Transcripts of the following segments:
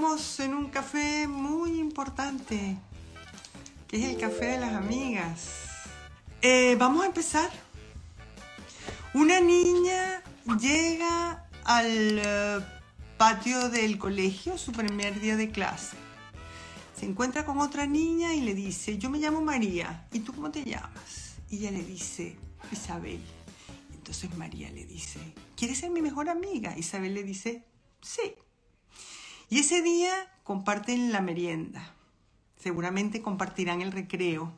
Estamos en un café muy importante, que es el café de las amigas. Eh, vamos a empezar. Una niña llega al eh, patio del colegio, su primer día de clase. Se encuentra con otra niña y le dice, yo me llamo María, ¿y tú cómo te llamas? Y ella le dice, Isabel. Entonces María le dice, ¿quieres ser mi mejor amiga? Isabel le dice, sí. Y ese día comparten la merienda. Seguramente compartirán el recreo.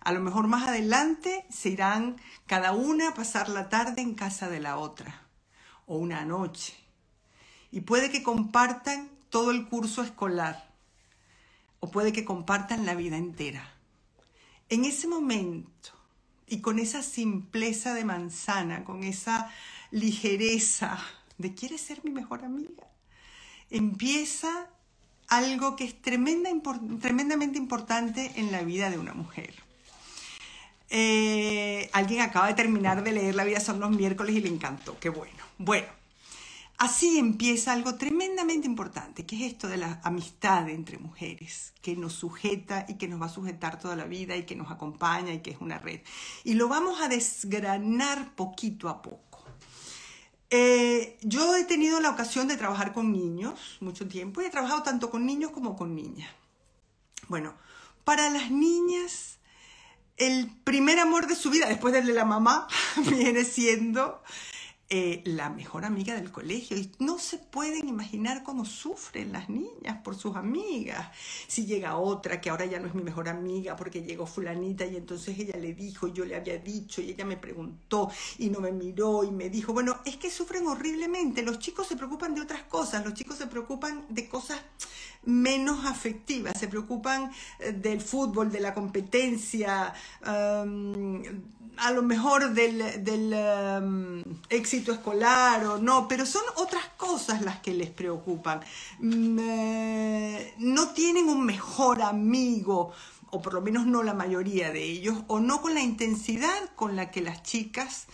A lo mejor más adelante se irán cada una a pasar la tarde en casa de la otra o una noche. Y puede que compartan todo el curso escolar o puede que compartan la vida entera. En ese momento y con esa simpleza de manzana, con esa ligereza de ¿quieres ser mi mejor amiga? Empieza algo que es tremenda, tremendamente importante en la vida de una mujer. Eh, alguien acaba de terminar de leer La vida son los miércoles y le encantó, qué bueno. Bueno, Así empieza algo tremendamente importante, que es esto de la amistad entre mujeres, que nos sujeta y que nos va a sujetar toda la vida y que nos acompaña y que es una red. Y lo vamos a desgranar poquito a poco. Eh, yo he tenido la ocasión de trabajar con niños mucho tiempo y he trabajado tanto con niños como con niñas. Bueno, para las niñas, el primer amor de su vida, después del de la mamá, viene siendo eh, la mejor amiga del colegio. Y no se pueden imaginar cómo sufren las niñas por sus amigas. Si llega otra que ahora ya no es mi mejor amiga porque llegó fulanita y entonces ella le dijo y yo le había dicho y ella me preguntó y no me miró y me dijo, bueno, es que sufren horriblemente. Los chicos se preocupan de otras cosas, los chicos se preocupan de cosas menos afectivas, se preocupan eh, del fútbol, de la competencia, a lo mejor del, del éxito escolar o no, pero son otras cosas las que les preocupan. Mm, eh, no tienen un mejor amigo, o por lo menos no la mayoría de ellos, o no con la intensidad con la que las chicas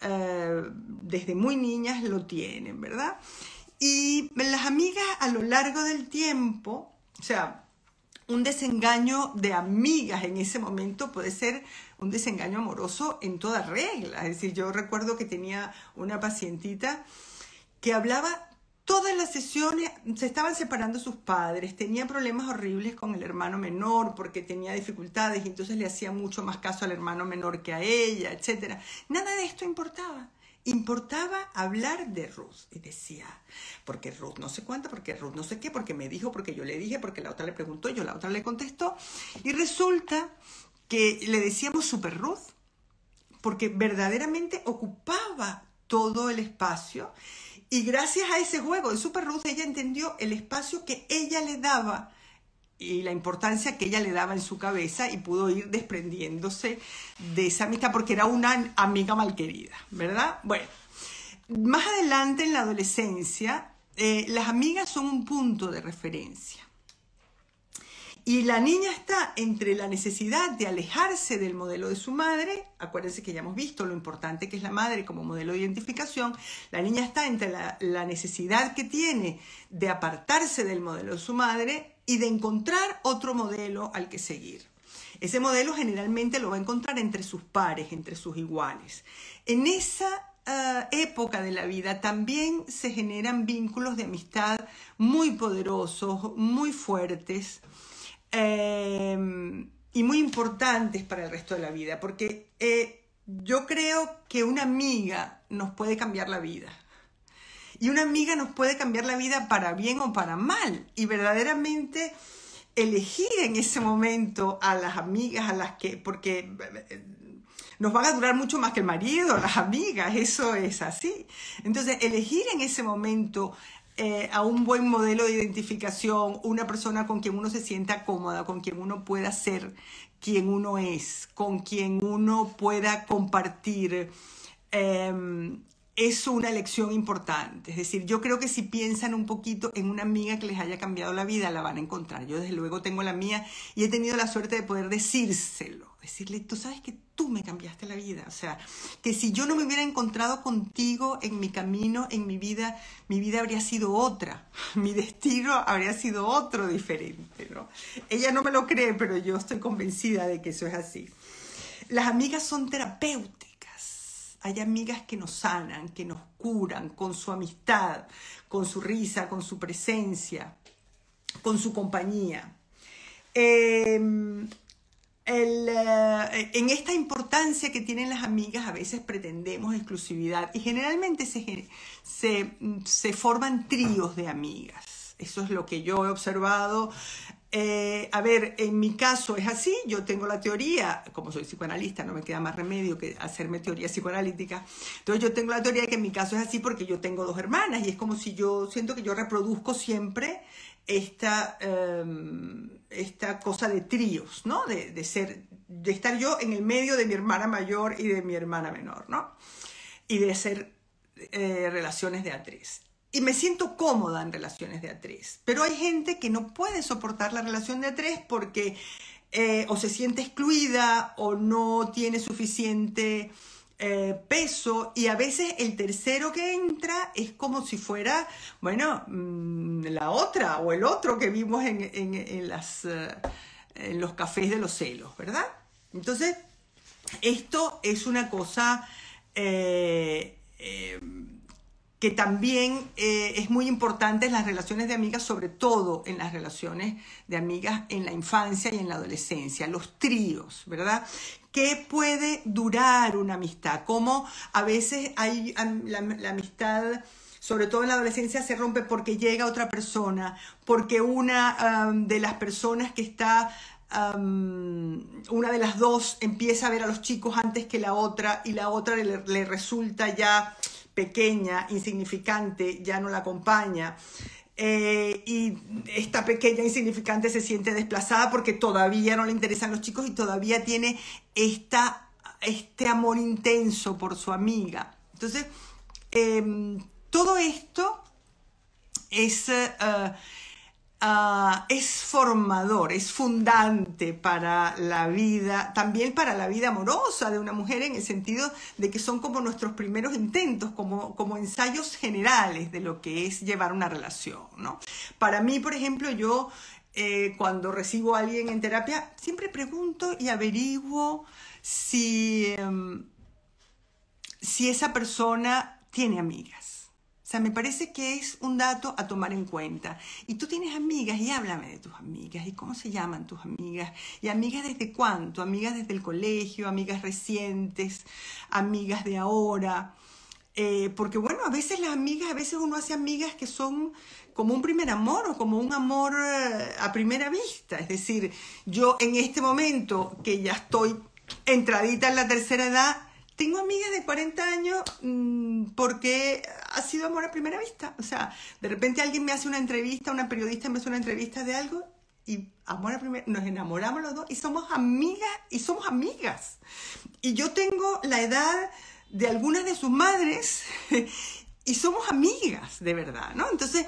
eh, desde muy niñas lo tienen, ¿verdad? Y las amigas a lo largo del tiempo, o sea, un desengaño de amigas en ese momento puede ser un desengaño amoroso en toda regla. Es decir, yo recuerdo que tenía una pacientita que hablaba todas las sesiones, se estaban separando sus padres, tenía problemas horribles con el hermano menor porque tenía dificultades y entonces le hacía mucho más caso al hermano menor que a ella, etc. Nada de esto importaba importaba hablar de Ruth. Y decía, porque Ruth no sé cuánto, porque Ruth no sé qué, porque me dijo, porque yo le dije, porque la otra le preguntó, yo la otra le contestó. Y resulta que le decíamos Super Ruth, porque verdaderamente ocupaba todo el espacio. Y gracias a ese juego de Super Ruth, ella entendió el espacio que ella le daba y la importancia que ella le daba en su cabeza y pudo ir desprendiéndose de esa amistad porque era una amiga malquerida, ¿verdad? Bueno, más adelante en la adolescencia, eh, las amigas son un punto de referencia. Y la niña está entre la necesidad de alejarse del modelo de su madre, acuérdense que ya hemos visto lo importante que es la madre como modelo de identificación, la niña está entre la, la necesidad que tiene de apartarse del modelo de su madre y de encontrar otro modelo al que seguir. Ese modelo generalmente lo va a encontrar entre sus pares, entre sus iguales. En esa ah, época de la vida también se generan vínculos de amistad muy poderosos, muy fuertes em, y muy importantes para el resto de la vida, porque eh, yo creo que una amiga nos puede cambiar la vida. Y una amiga nos puede cambiar la vida para bien o para mal. Y verdaderamente elegir en ese momento a las amigas a las que, porque nos van a durar mucho más que el marido, las amigas, eso es así. Entonces, elegir en ese momento eh, a un buen modelo de identificación, una persona con quien uno se sienta cómoda, con quien uno pueda ser quien uno es, con quien uno pueda compartir. Em, es una elección importante. Es decir, yo creo que si piensan un poquito en una amiga que les haya cambiado la vida, la van a encontrar. Yo desde luego tengo la mía y he tenido la suerte de poder decírselo. Decirle, tú sabes que tú me cambiaste la vida. O sea, que si yo no me hubiera encontrado contigo en mi camino, en mi vida, mi vida habría sido otra. Mi destino habría sido otro diferente. ¿no? Ella no me lo cree, pero yo estoy convencida de que eso es así. Las amigas son terapeutas hay amigas que nos sanan, que nos curan con su amistad, con su risa, con su presencia, con su compañía. Em, eh, en esta importancia que tienen las amigas a veces pretendemos exclusividad y generalmente se, se forman tríos de amigas. Eso es lo que yo he observado eh, a ver, en mi caso es así, yo tengo la teoría, como soy psicoanalista, no me queda más remedio que hacerme teoría psicoanalítica, entonces yo tengo la teoría de que en mi caso es así porque yo tengo dos hermanas y es como si yo siento que yo reproduzco siempre esta, em, esta cosa de tríos, ¿no? De, ser, de estar yo en el medio de mi hermana mayor y de mi hermana menor, ¿no? Y de hacer eh, relaciones de a y me siento cómoda en relaciones de a tres. Pero hay gente que no puede soportar la relación de a tres porque eh, o se siente excluida o no tiene suficiente eh, peso y a veces el tercero que entra es como si fuera, bueno, mm, la otra o el otro que vimos en, eh, en los cafés de los celos, ¿verdad? Entonces, esto es una cosa que también eh, es muy importante en las relaciones de amigas, sobre todo en las relaciones de amigas en la infancia y en la adolescencia, los tríos, ¿verdad? ¿Qué puede durar una amistad? Cómo a veces hay la, amistad sobre todo en la adolescencia, se rompe porque llega otra persona, porque una de las personas que está, una de las dos empieza a ver a los chicos antes que la otra y la otra le resulta ya pequeña, insignificante, ya no la acompaña. Eh, y esta pequeña insignificante se siente desplazada porque todavía no le interesan los chicos y todavía tiene esta, este amor intenso por su amiga. Entonces, em, todo esto es... Eh, Ah, es formador, es fundante para la vida, también para la vida amorosa de una mujer en el sentido de que son como nuestros primeros intentos, como, como ensayos generales de lo que es llevar una relación. ¿no? Para mí, por ejemplo, yo eh, cuando recibo a alguien en terapia, siempre pregunto y averiguo si, em, si esa persona tiene amigas. Me parece que es un dato a tomar en cuenta. Y tú tienes amigas y háblame de tus amigas y cómo se llaman tus amigas y amigas desde cuánto, amigas desde el colegio, amigas recientes, amigas de ahora. Eh, porque bueno, a veces las amigas, a veces uno hace amigas que son como un primer amor o como un amor eh, a primera vista. Es decir, yo en este momento que ya estoy entradita en la tercera edad, tengo amigas de 40 años mm, porque ha sido amor a primera vista. O sea, de repente alguien me hace una entrevista, una periodista me hace una entrevista de algo y amor a primera nos enamoramos los dos y somos amigas y somos amigas. Y yo tengo la edad de algunas de sus madres y somos amigas, de verdad, ¿no? Entonces,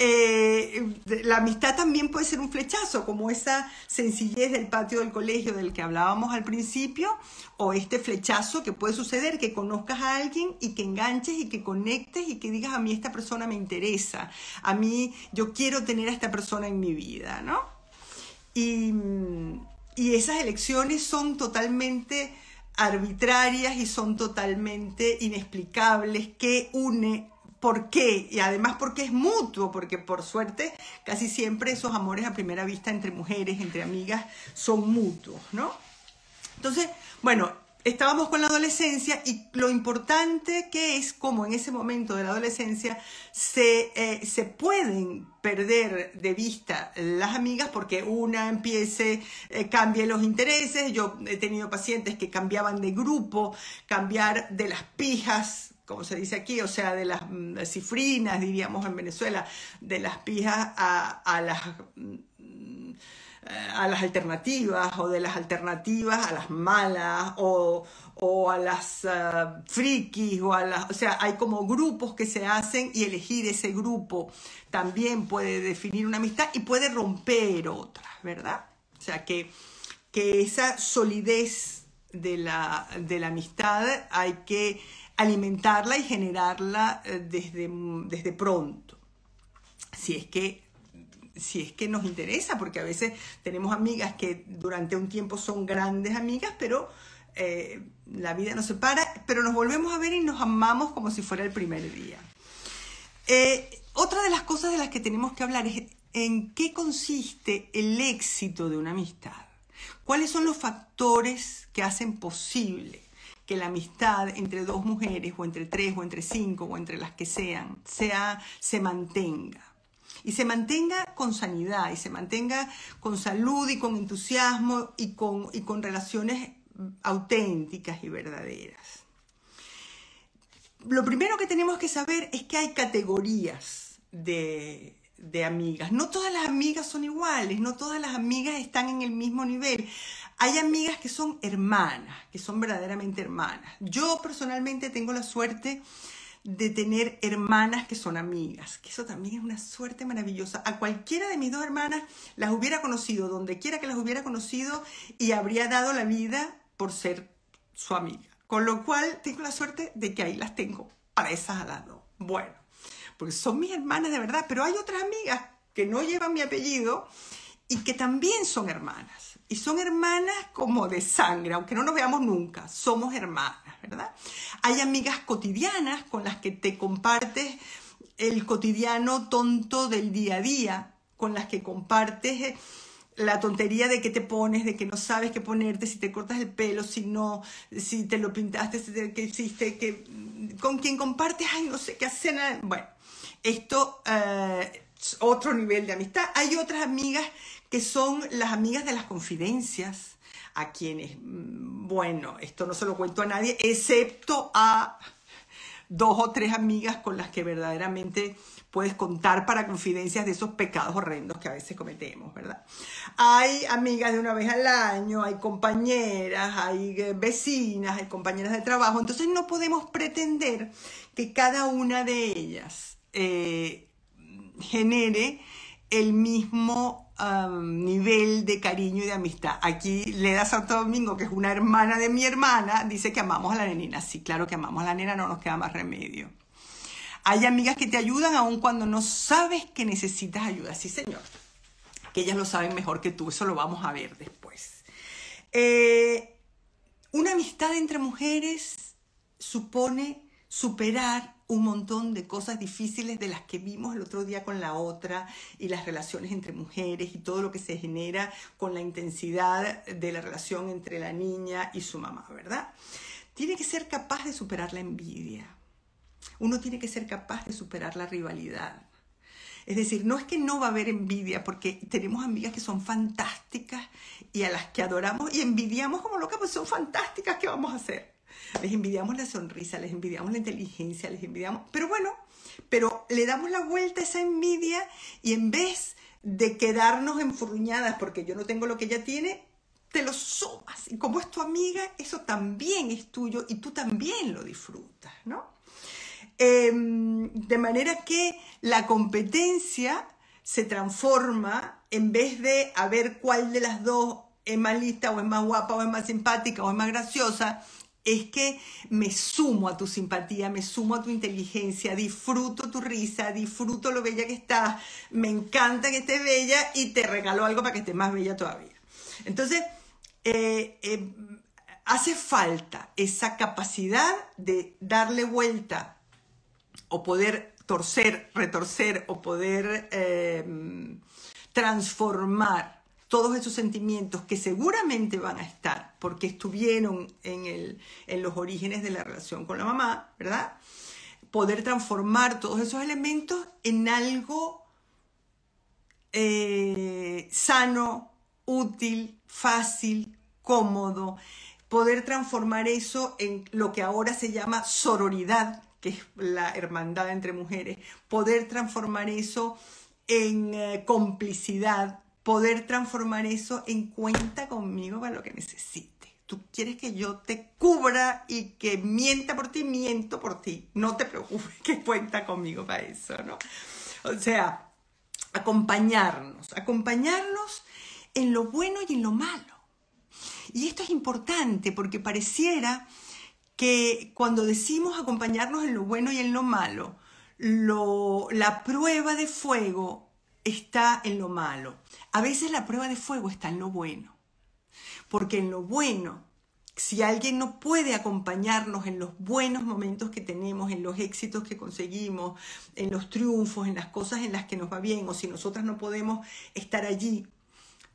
eh, la amistad también puede ser un flechazo, como esa sencillez del patio del colegio del que hablábamos al principio, o este flechazo que puede suceder, que conozcas a alguien y que enganches y que conectes y que digas, a mí esta persona me interesa, a mí yo quiero tener a esta persona en mi vida, ¿no? Y, y esas elecciones son totalmente arbitrarias y son totalmente inexplicables, que une ¿Por qué? Y además porque es mutuo, porque por suerte casi siempre esos amores a primera vista entre mujeres, entre amigas, son mutuos, ¿no? Entonces, bueno, estábamos con la adolescencia y lo importante que es como en ese momento de la adolescencia se, eh, se pueden perder de vista las amigas porque una empiece, eh, cambie los intereses. Yo he tenido pacientes que cambiaban de grupo, cambiar de las pijas como se dice aquí, o sea, de las mm, cifrinas, diríamos en Venezuela, de las pijas a, a las mm, a las alternativas o de las alternativas a las malas o, o a las uh, frikis o a las, o sea, hay como grupos que se hacen y elegir ese grupo también puede definir una amistad y puede romper otras, ¿verdad? O sea, que, que esa solidez de la, de la amistad hay que alimentarla y generarla eh, desde, desde pronto. Si es que si es que nos interesa, porque a veces tenemos amigas que durante un tiempo son grandes amigas, pero eh, la vida nos separa, pero nos volvemos a ver y nos amamos como si fuera el primer día. Eh, otra de las cosas de las que tenemos que hablar es en qué consiste el éxito de una amistad. ¿Cuáles son los factores que hacen posible que la amistad entre dos mujeres o entre tres o entre cinco o entre las que sean sea, se mantenga? y se mantenga con sanidad y se mantenga con salud y con entusiasmo y con, y con relaciones auténticas y verdaderas. Lo primero que tenemos que saber es que hay categorías de, de amigas. No todas las amigas son iguales, no todas las amigas están en el mismo nivel. Hay amigas que son hermanas, que son verdaderamente hermanas. Yo personalmente tengo la suerte de tener hermanas que son amigas, que eso también es una suerte maravillosa. A cualquiera de mis dos hermanas las hubiera conocido, donde quiera que las hubiera conocido, y habría dado la vida por ser su amiga. Con lo cual tengo la suerte de que ahí las tengo para esas a las. Bueno, porque son mis hermanas de verdad, pero hay otras amigas que no llevan mi apellido y que también son hermanas. Y son hermanas como de sangre, aunque no nos veamos nunca, somos hermanas, ¿verdad? Hay amigas cotidianas con las que te compartes el cotidiano tonto del día a día, con las que compartes eh, la tontería de que te pones, de que no sabes qué ponerte, si te cortas el pelo, si no, si te lo pintaste, si te, que hiciste, que con quien compartes, ay, no sé qué hacer. Bueno, esto eh, es otro nivel de amistad. Hay otras amigas que son las amigas de las confidencias, a quienes, mm, bueno, esto no se lo cuento a nadie, excepto a dos o tres amigas con las que verdaderamente puedes contar para confidencias de esos pecados horrendos que a veces cometemos, ¿verdad? Hay amigas de una vez al año, hay compañeras, hay eh, vecinas, hay compañeras de trabajo, entonces no podemos pretender que cada una de ellas eh, genere el mismo nivel de cariño y de amistad. Aquí Leda Santo Domingo, que es una hermana de mi hermana, dice que amamos a la nenina. Sí, claro que amamos a la nena, no nos queda más remedio. Hay amigas que te ayudan aun cuando no sabes que necesitas ayuda. Sí, señor. Que ellas lo saben mejor que tú. Eso lo vamos a ver después. Eh, una amistad entre mujeres supone superar un montón de cosas difíciles de las que vimos el otro día con la otra y las relaciones entre mujeres y todo lo que se genera con la intensidad de la relación entre la niña y su mamá, ¿verdad? Tiene que ser capaz de superar la envidia. Uno tiene que ser capaz de superar la rivalidad. Es decir, no es que no va a haber envidia, porque tenemos amigas que son fantásticas y a las que adoramos y envidiamos como locas, pues son fantásticas, ¿qué vamos a hacer? Les envidiamos la sonrisa, les envidiamos la inteligencia, les envidiamos... Pero bueno, pero le damos la vuelta a esa envidia y en vez de quedarnos enfurruñadas porque yo no tengo lo que ella tiene, te lo sumas. Y como es tu amiga, eso también es tuyo y tú también lo disfrutas, ¿no? Em, de manera que la competencia se transforma en vez de a ver cuál de las dos es más lista o es más guapa o es más simpática o es más graciosa, es que me sumo a tu simpatía, me sumo a tu inteligencia, disfruto tu risa, disfruto lo bella que estás, me encanta que estés bella y te regalo algo para que estés más bella todavía. Entonces, eh, eh, hace falta esa capacidad de darle vuelta o poder torcer, retorcer o poder eh, transformar todos esos sentimientos que seguramente van a estar porque estuvieron en, el, en los orígenes de la relación con la mamá, ¿verdad? Poder transformar todos esos elementos en algo eh, sano, útil, fácil, cómodo, poder transformar eso en lo que ahora se llama sororidad, que es la hermandad entre mujeres, poder transformar eso en eh, complicidad, poder transformar eso en cuenta conmigo para lo que necesite. Tú quieres que yo te cubra y que mienta por ti, miento por ti. No te preocupes, que cuenta conmigo para eso, ¿no? O sea, acompañarnos, acompañarnos en lo bueno y en lo malo. Y esto es importante porque pareciera que cuando decimos acompañarnos en lo bueno y en lo malo, la prueba de fuego está en lo malo. A veces la prueba de fuego está en lo bueno. Porque en lo bueno, si alguien no puede acompañarnos en los buenos momentos que tenemos, en los éxitos que conseguimos, en los triunfos, en las cosas en las que nos va bien, o si nosotras no podemos estar allí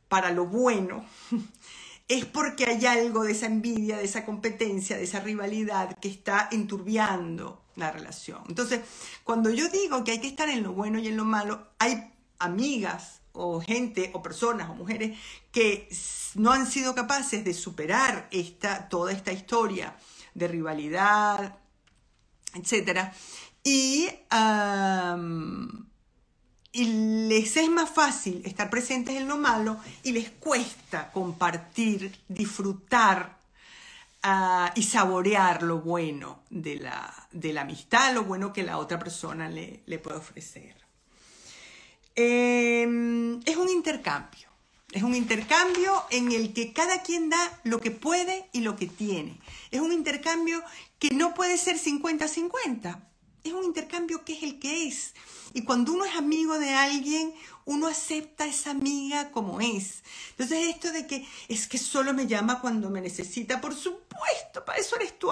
para lo bueno, es porque hay algo de esa envidia, de esa competencia, de esa rivalidad que está enturbiando la relación. Entonces, cuando yo digo que hay que estar en lo bueno y en lo malo, hay amigas o gente o personas o mujeres que no han sido capaces de superar esta, toda esta historia de rivalidad, etc. Y y les es más fácil estar presentes en lo malo y les cuesta compartir, disfrutar ah, y saborear lo bueno de la, de la, amistad, lo bueno que la otra persona le, le puede ofrecer. Em, es un intercambio. Es un intercambio en el que cada quien da lo que puede y lo que tiene. Es un intercambio que no puede ser 50-50. Es un intercambio que es el que es. Y cuando uno es amigo de alguien, uno acepta a esa amiga como es. Entonces esto de que es que solo me llama cuando me necesita, por supuesto, para eso eres tú,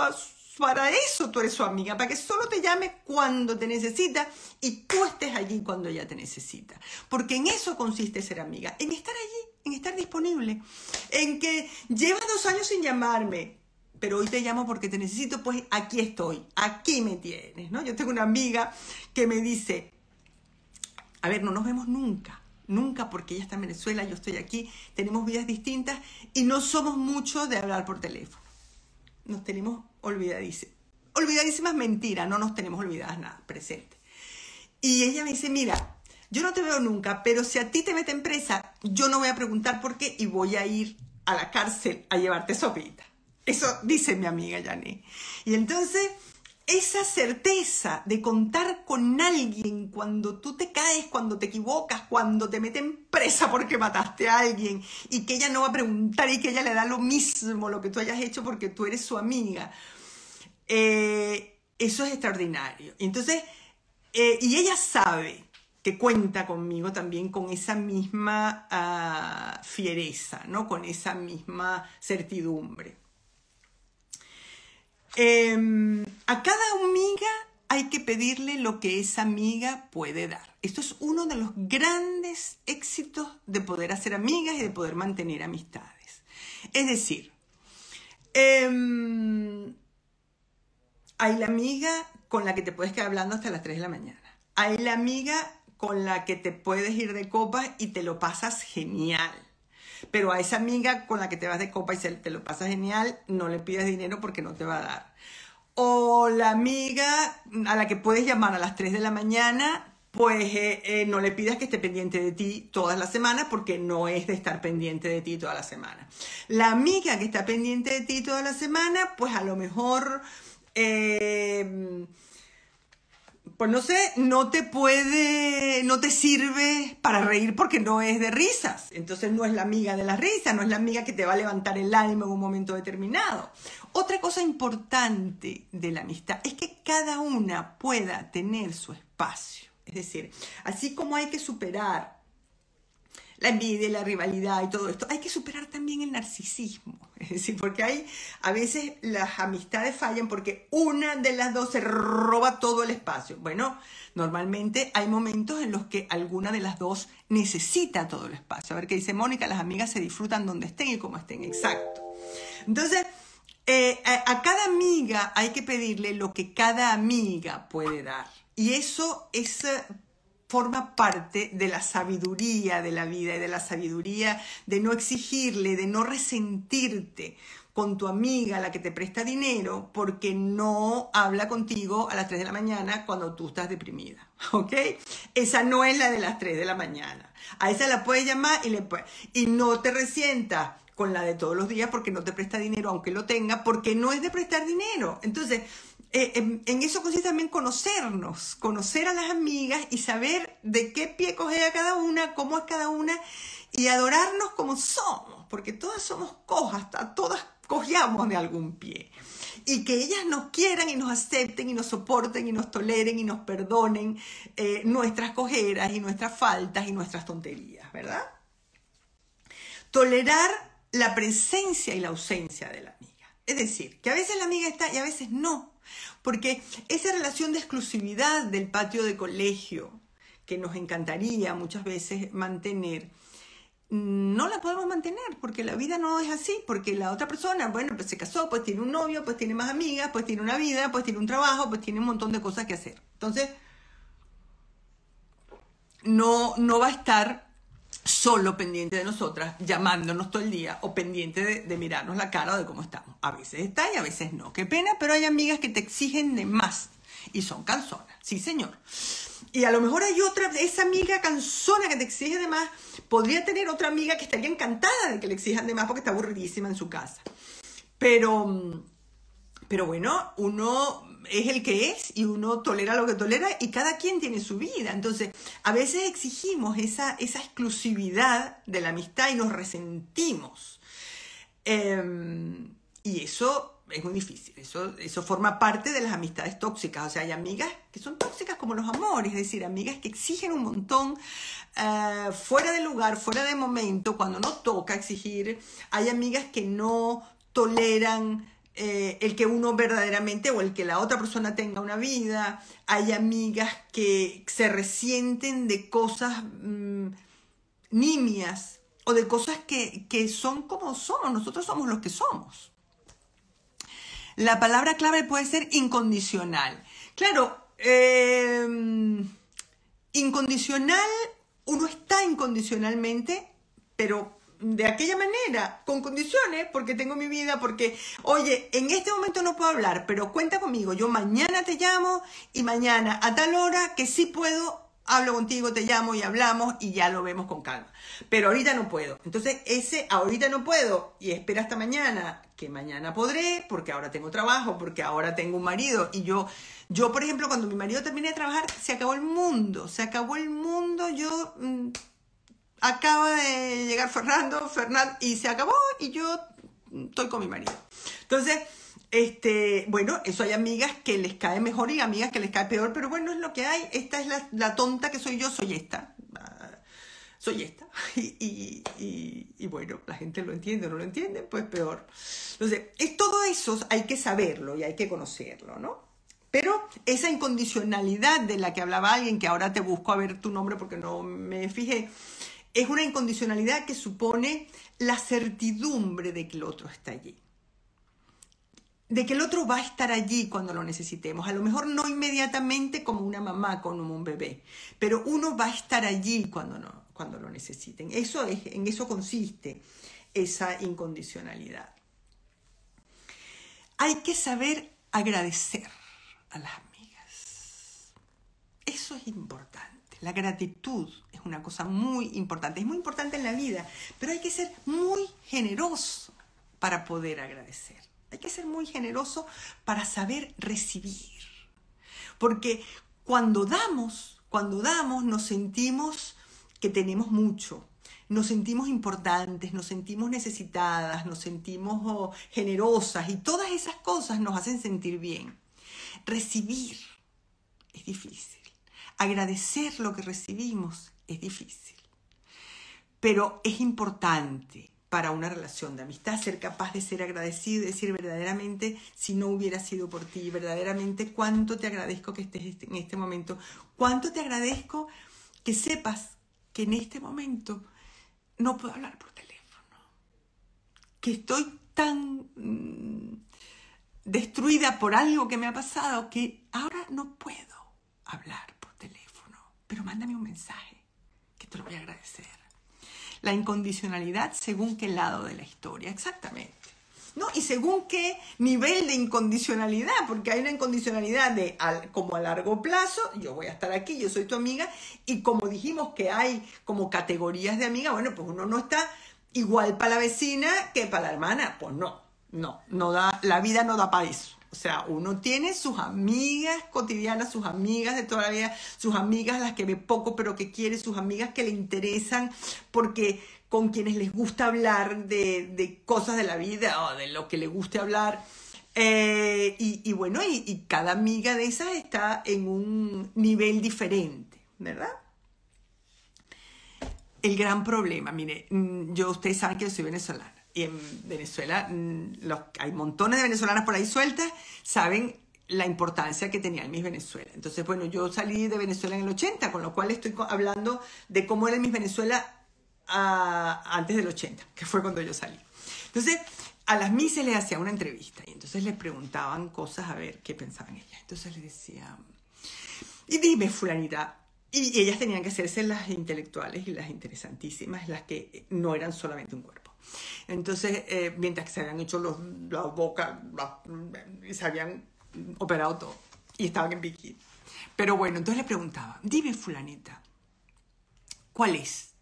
para eso tú eres su amiga, para que solo te llame cuando te necesita y tú estés allí cuando ella te necesita. Porque en eso consiste ser amiga, en estar allí, en estar disponible, en que llevas dos años sin llamarme, pero hoy te llamo porque te necesito, pues aquí estoy, aquí me tienes, ¿no? Yo tengo una amiga que me dice, a ver, no nos vemos nunca, nunca porque ella está en Venezuela, yo estoy aquí, tenemos vidas distintas y no somos mucho de hablar por teléfono. Nos tenemos olvidadísimas. Olvidadísimas mentiras, no nos tenemos olvidadas nada, presente. Y ella me dice, mira, yo no te veo nunca, pero si a ti te meten presa, yo no voy a preguntar por qué y voy a ir a la cárcel a llevarte sopita. Eso dice mi amiga Yani. Y entonces esa certeza de contar con alguien cuando tú te caes, cuando te equivocas, cuando te meten presa porque mataste a alguien y que ella no va a preguntar y que ella le da lo mismo lo que tú hayas hecho porque tú eres su amiga. Eh, eso es extraordinario. Entonces, eh, y ella sabe que cuenta conmigo también con esa misma ah, fiereza, ¿no? Con esa misma certidumbre. Em, a cada amiga hay que pedirle lo que esa amiga puede dar. Esto es uno de los grandes éxitos de poder hacer amigas y de poder mantener amistades. Es decir, em, hay la amiga con la que te puedes quedar hablando hasta las 3 de la mañana. Hay la amiga con la que te puedes ir de copas y te lo pasas genial. Pero a esa amiga con la que te vas de copa y se, te lo pasa genial, no le pidas dinero porque no te va a dar. O la amiga a la que puedes llamar a las 3 de la mañana, pues eh, eh, no le pidas que esté pendiente de ti todas las semanas porque no es de estar pendiente de ti toda la semana. La amiga que está pendiente de ti toda la semana, pues a lo mejor... Eh, pues no sé, no te puede, no te sirve para reír porque no es de risas. Entonces no es la amiga de la risa, no es la amiga que te va a levantar el ánimo en un momento determinado. Otra cosa importante de la amistad es que cada una pueda tener su espacio. Es decir, así como hay que superar la envidia, la rivalidad y todo esto. Hay que superar también el narcisismo. Es decir, porque hay, a veces las amistades fallan porque una de las dos se roba todo el espacio. Bueno, normalmente hay momentos en los que alguna de las dos necesita todo el espacio. A ver qué dice Mónica, las amigas se disfrutan donde estén y como estén. Exacto. Entonces, eh, a, cada amiga hay que pedirle lo que cada amiga puede dar. Y eso es, eh, forma parte de la sabiduría de la vida y de la sabiduría de no exigirle, de no resentirte con tu amiga, la que te presta dinero, porque no habla contigo a las 3 de la mañana cuando tú estás deprimida, ¿ok? Esa no es la de las 3 de la mañana. A esa la puedes llamar y le puedes... Y no te resientas con la de todos los días porque no te presta dinero, aunque lo tenga, porque no es de prestar dinero. Entonces, eh, en, eso consiste también conocernos, conocer a las amigas y saber de qué pie coge a cada una, cómo es cada una y adorarnos como somos, porque todas somos cojas, todas cojeamos de algún pie. Y que ellas nos quieran y nos acepten y nos soporten y nos toleren y nos perdonen eh, nuestras cojeras y nuestras faltas y nuestras tonterías, ¿verdad? Tolerar la presencia y la ausencia de la amiga. Es decir, que a veces la amiga está y a veces no. Porque esa relación de exclusividad del patio de colegio que nos encantaría muchas veces mantener, no la podemos mantener porque la vida no es así, porque la otra persona, bueno, pues se casó, pues tiene un novio, pues tiene más amigas, pues tiene una vida, pues tiene un trabajo, pues tiene un montón de cosas que hacer. Entonces, no, no va a estar solo pendiente de nosotras, llamándonos todo el día o pendiente de, mirarnos la cara o de cómo estamos. A veces está y a veces no. Qué pena, pero hay amigas que te exigen de más y son canzonas. Sí, señor. Y a lo mejor hay otra, esa amiga cansona que te exige de más, podría tener otra amiga que estaría encantada de que le exijan de más porque está aburridísima en su casa. Pero, pero bueno, uno es el que es y uno tolera lo que tolera y cada quien tiene su vida. Entonces, a veces exigimos esa, esa exclusividad de la amistad y nos resentimos. Em, y eso es muy difícil. Eso, eso forma parte de las amistades tóxicas. O sea, hay amigas que son tóxicas como los amores, es decir, amigas que exigen un montón eh, fuera de lugar, fuera de momento, cuando no toca exigir. Hay amigas que no toleran eh, el que uno verdaderamente o el que la otra persona tenga una vida. Hay amigas que se resienten de cosas mm, nimias o de cosas que, que son como somos. Nosotros somos los que somos. La palabra clave puede ser incondicional. Claro, em, incondicional, uno está incondicionalmente, pero de aquella manera, con condiciones, porque tengo mi vida, porque, oye, en este momento no puedo hablar, pero cuenta conmigo, yo mañana te llamo y mañana a tal hora que sí puedo hablo contigo, te llamo y hablamos y ya lo vemos con calma. Pero ahorita no puedo. Entonces, ese ahorita no puedo y espera hasta mañana, que mañana podré, porque ahora tengo trabajo, porque ahora tengo un marido. Y yo, yo por ejemplo, cuando mi marido termine de trabajar, se acabó el mundo, se acabó el mundo, yo... Acaba de llegar Fernando, Fernando, y se acabó y yo estoy con mi marido. Entonces, este, bueno, eso hay amigas que les cae mejor y amigas que les cae peor, pero bueno, es lo que hay. Esta es la, tonta que soy yo, soy esta. Soy esta. Y, bueno, la gente lo entiende o no lo entiende, pues peor. Entonces, es todo eso hay que saberlo y hay que conocerlo, ¿no? Pero esa incondicionalidad de la que hablaba alguien, que ahora te busco a ver tu nombre porque no me fijé, es una incondicionalidad que supone la certidumbre de que el otro está allí de que el otro va a estar allí cuando lo necesitemos. A lo mejor no inmediatamente como una mamá con un bebé, pero uno va a estar allí cuando, no, cuando lo necesiten. Eso es, en eso consiste esa incondicionalidad. Hay que saber agradecer a las amigas. Eso es importante. La gratitud es una cosa muy importante. Es muy importante en la vida, pero hay que ser muy generoso para poder agradecer. Hay que ser muy generoso para saber recibir. Porque cuando damos, cuando damos nos sentimos que tenemos mucho, nos sentimos importantes, nos sentimos necesitadas, nos sentimos oh, generosas y todas esas cosas nos hacen sentir bien. Recibir es difícil. Agradecer lo que recibimos es difícil. Pero es importante para una relación de amistad, ser capaz de ser agradecido y decir verdaderamente, si no hubiera sido por ti, verdaderamente cuánto te agradezco que estés en este momento, cuánto te agradezco que sepas que en este momento no puedo hablar por teléfono, que estoy tan mm, destruida por algo que me ha pasado que ahora no puedo hablar por teléfono, pero mándame un mensaje, te lo voy a agradecer. La incondicionalidad según qué lado de la historia, exactamente. ¿No? Y según qué nivel de incondicionalidad, porque hay una incondicionalidad de como a largo plazo, yo voy a estar aquí, yo soy tu amiga, y como dijimos que hay como categorías de amiga, bueno, pues uno no está igual para la vecina que para la hermana, pues no, no, no da, la vida no da para eso. O sea, uno tiene sus amigas cotidianas, sus amigas de toda la vida, sus amigas las que ve poco pero que quiere, sus amigas que le interesan porque con quienes les gusta hablar de, cosas de la vida o de lo que le guste hablar. Eh, y, bueno, y, y cada amiga de esas está en un nivel diferente, ¿verdad? El gran problema, mire, mm, yo ustedes saben que yo soy venezolana y en Venezuela mm, los, hay montones de venezolanas por ahí sueltas, saben la importancia que tenía el Miss Venezuela. Entonces, bueno, yo salí de Venezuela en el 80, con lo cual estoy hablando de cómo era el Miss Venezuela ah, antes del 80, que fue cuando yo salí. Entonces, a las Miss se les hacía una entrevista y entonces les preguntaban cosas a ver qué pensaban ellas. Entonces les decía, y dime, fulanita, y ellas tenían que hacerse las intelectuales y las interesantísimas, las que no eran solamente un cuerpo. Entonces, eh, mientras que se habían hecho los, la boca, y se habían operado todo y estaban en bikini. Pero bueno, entonces le preguntaba, dime fulanita, ¿cuál es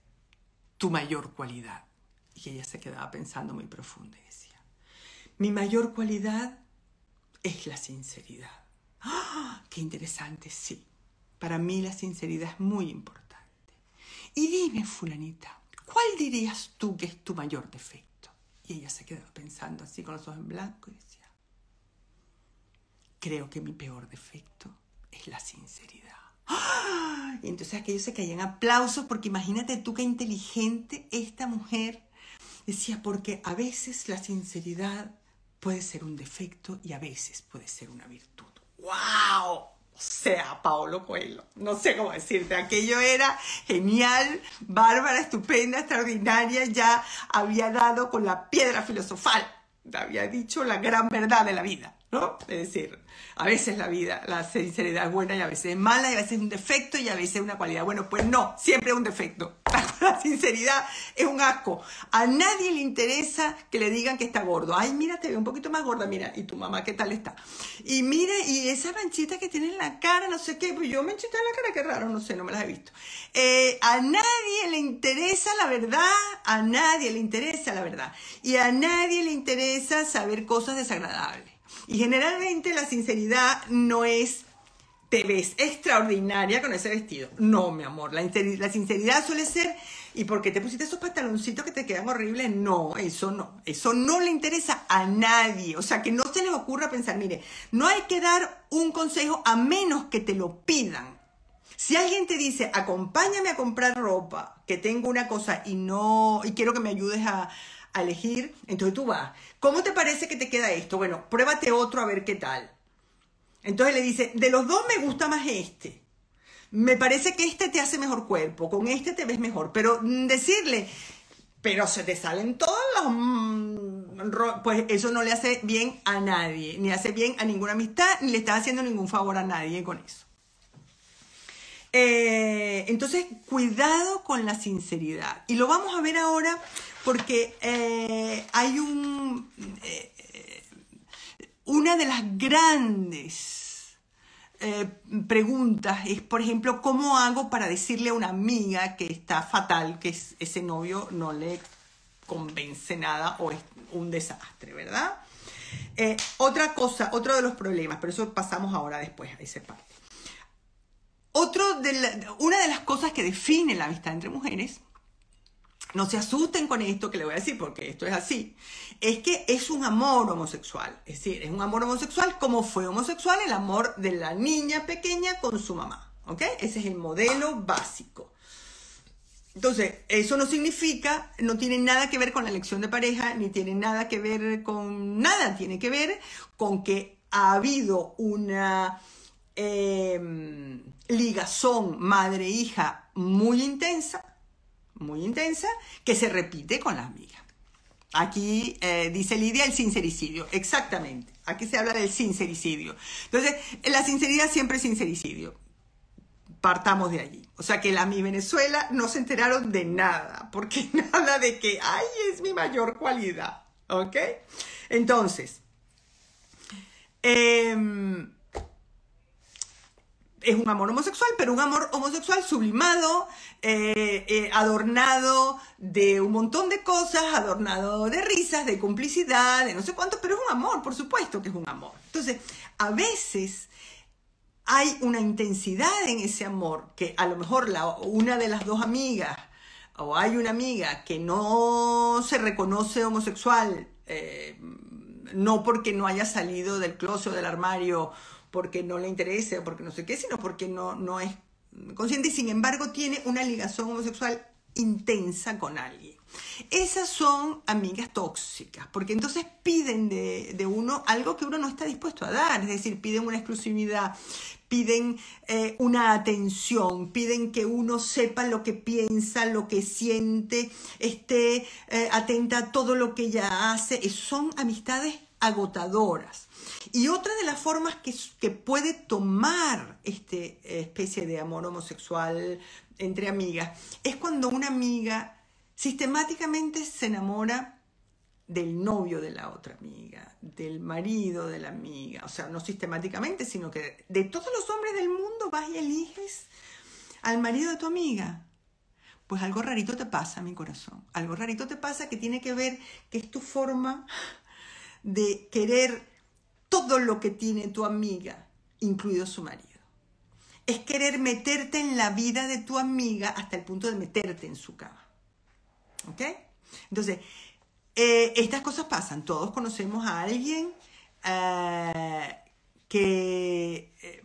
tu mayor cualidad? Y ella se quedaba pensando muy profunda y decía, mi mayor cualidad es la sinceridad. ¡Ah! ¡Qué interesante! Sí, para mí la sinceridad es muy importante. Y dime, fulanita, ¿cuál dirías tú que es tu mayor defecto? Y ella se quedó pensando así con los ojos en blanco y decía, creo que mi peor defecto es la sinceridad. Y entonces aquellos se caían aplausos porque imagínate tú qué inteligente esta mujer decía, porque a veces la sinceridad puede ser un defecto y a veces puede ser una virtud. ¡Wow! Sea Paolo Coelho. No sé cómo decirte, aquello era genial, bárbara, estupenda, extraordinaria, ya había dado con la piedra filosofal, había dicho la gran verdad de la vida, ¿no? Es decir, a veces la vida, la sinceridad buena y a veces es mala y a veces es un defecto y a veces es una cualidad. Bueno, pues no, siempre un defecto. La sinceridad es un asco. A nadie le interesa que le digan que está gordo. Ay, mira, te veo un poquito más gorda, mira. ¿Y tu mamá qué tal está? Y mire, y esa manchita que tiene en la cara, no sé qué. Pues yo manchita en la cara, qué raro, no sé, no me las he visto. Eh, a nadie le interesa la verdad, a nadie le interesa la verdad. Y a nadie le interesa saber cosas desagradables. Y generalmente la sinceridad no es te ves extraordinaria con ese vestido. No, mi amor, la, sinceridad suele ser, ¿y por qué te pusiste esos pantaloncitos que te quedan horribles? No, eso no, eso no le interesa a nadie. O sea, que no se les ocurra pensar, mire, no hay que dar un consejo a menos que te lo pidan. Si alguien te dice, acompáñame a comprar ropa, que tengo una cosa y no, y quiero que me ayudes a, a elegir, entonces tú vas. ¿Cómo te parece que te queda esto? Bueno, pruébate otro a ver qué tal. Entonces le dice, de los dos me gusta más este. Me parece que este te hace mejor cuerpo, con este te ves mejor. Pero mm, decirle, pero se te salen todos los... Mm, pues eso no le hace bien a nadie, ni hace bien a ninguna amistad, ni le está haciendo ningún favor a nadie con eso. Eh, entonces, cuidado con la sinceridad. Y lo vamos a ver ahora porque eh, hay un... Eh, una de las grandes preguntas es, por ejemplo, ¿cómo hago para decirle a una amiga que está fatal, que ese novio no le convence nada o es un desastre, ¿verdad? otra cosa, otro de los problemas, pero eso pasamos ahora después a ese parte. Otro de una de las cosas que define la amistad entre mujeres, no se asusten con esto que le voy a decir porque esto es así, es que es un amor homosexual. Es decir, es un amor homosexual como fue homosexual el amor de la niña pequeña con su mamá. ¿Ok? Ese es el modelo básico. Entonces, eso no significa, no tiene nada que ver con la elección de pareja, ni tiene nada que ver con nada, tiene que ver con que ha habido una Em, ligazón madre-hija muy intensa, muy intensa, que se repite con la amiga. Aquí eh, dice Lidia el sincericidio, exactamente. Aquí se habla del sincericidio. Entonces, la sinceridad siempre es sincericidio. Partamos de allí. O sea que la mi Venezuela no se enteraron de nada, porque nada de que, ay, es mi mayor cualidad. ¿Ok? Entonces, eh, es un amor homosexual, pero un amor homosexual sublimado, eh, eh, adornado de un montón de cosas, adornado de risas, de complicidad, de no sé cuánto, pero es un amor, por supuesto que es un amor. Entonces, a veces hay una intensidad en ese amor que a lo mejor la, una de las dos amigas o hay una amiga que no se reconoce homosexual, eh, no porque no haya salido del closet o del armario porque no le interese o porque no sé qué, sino porque no, no es consciente y sin embargo tiene una ligación homosexual intensa con alguien. Esas son amigas tóxicas, porque entonces piden de, de, uno algo que uno no está dispuesto a dar, es decir, piden una exclusividad, piden eh, una atención, piden que uno sepa lo que piensa, lo que siente, esté eh, atenta a todo lo que ella hace. Son amistades agotadoras. Y otra de las formas que, que puede tomar esta especie de amor homosexual entre amigas es cuando una amiga sistemáticamente se enamora del novio de la otra amiga, del marido de la amiga, o sea, no sistemáticamente, sino que de todos los hombres del mundo vas y eliges al marido de tu amiga. Pues algo rarito te pasa, mi corazón. Algo rarito te pasa que tiene que ver que es tu forma de querer todo lo que tiene tu amiga, incluido su marido. Es querer meterte en la vida de tu amiga hasta el punto de meterte en su cama. ¿Ok? Entonces, eh, estas cosas pasan. Todos conocemos a alguien eh, eh,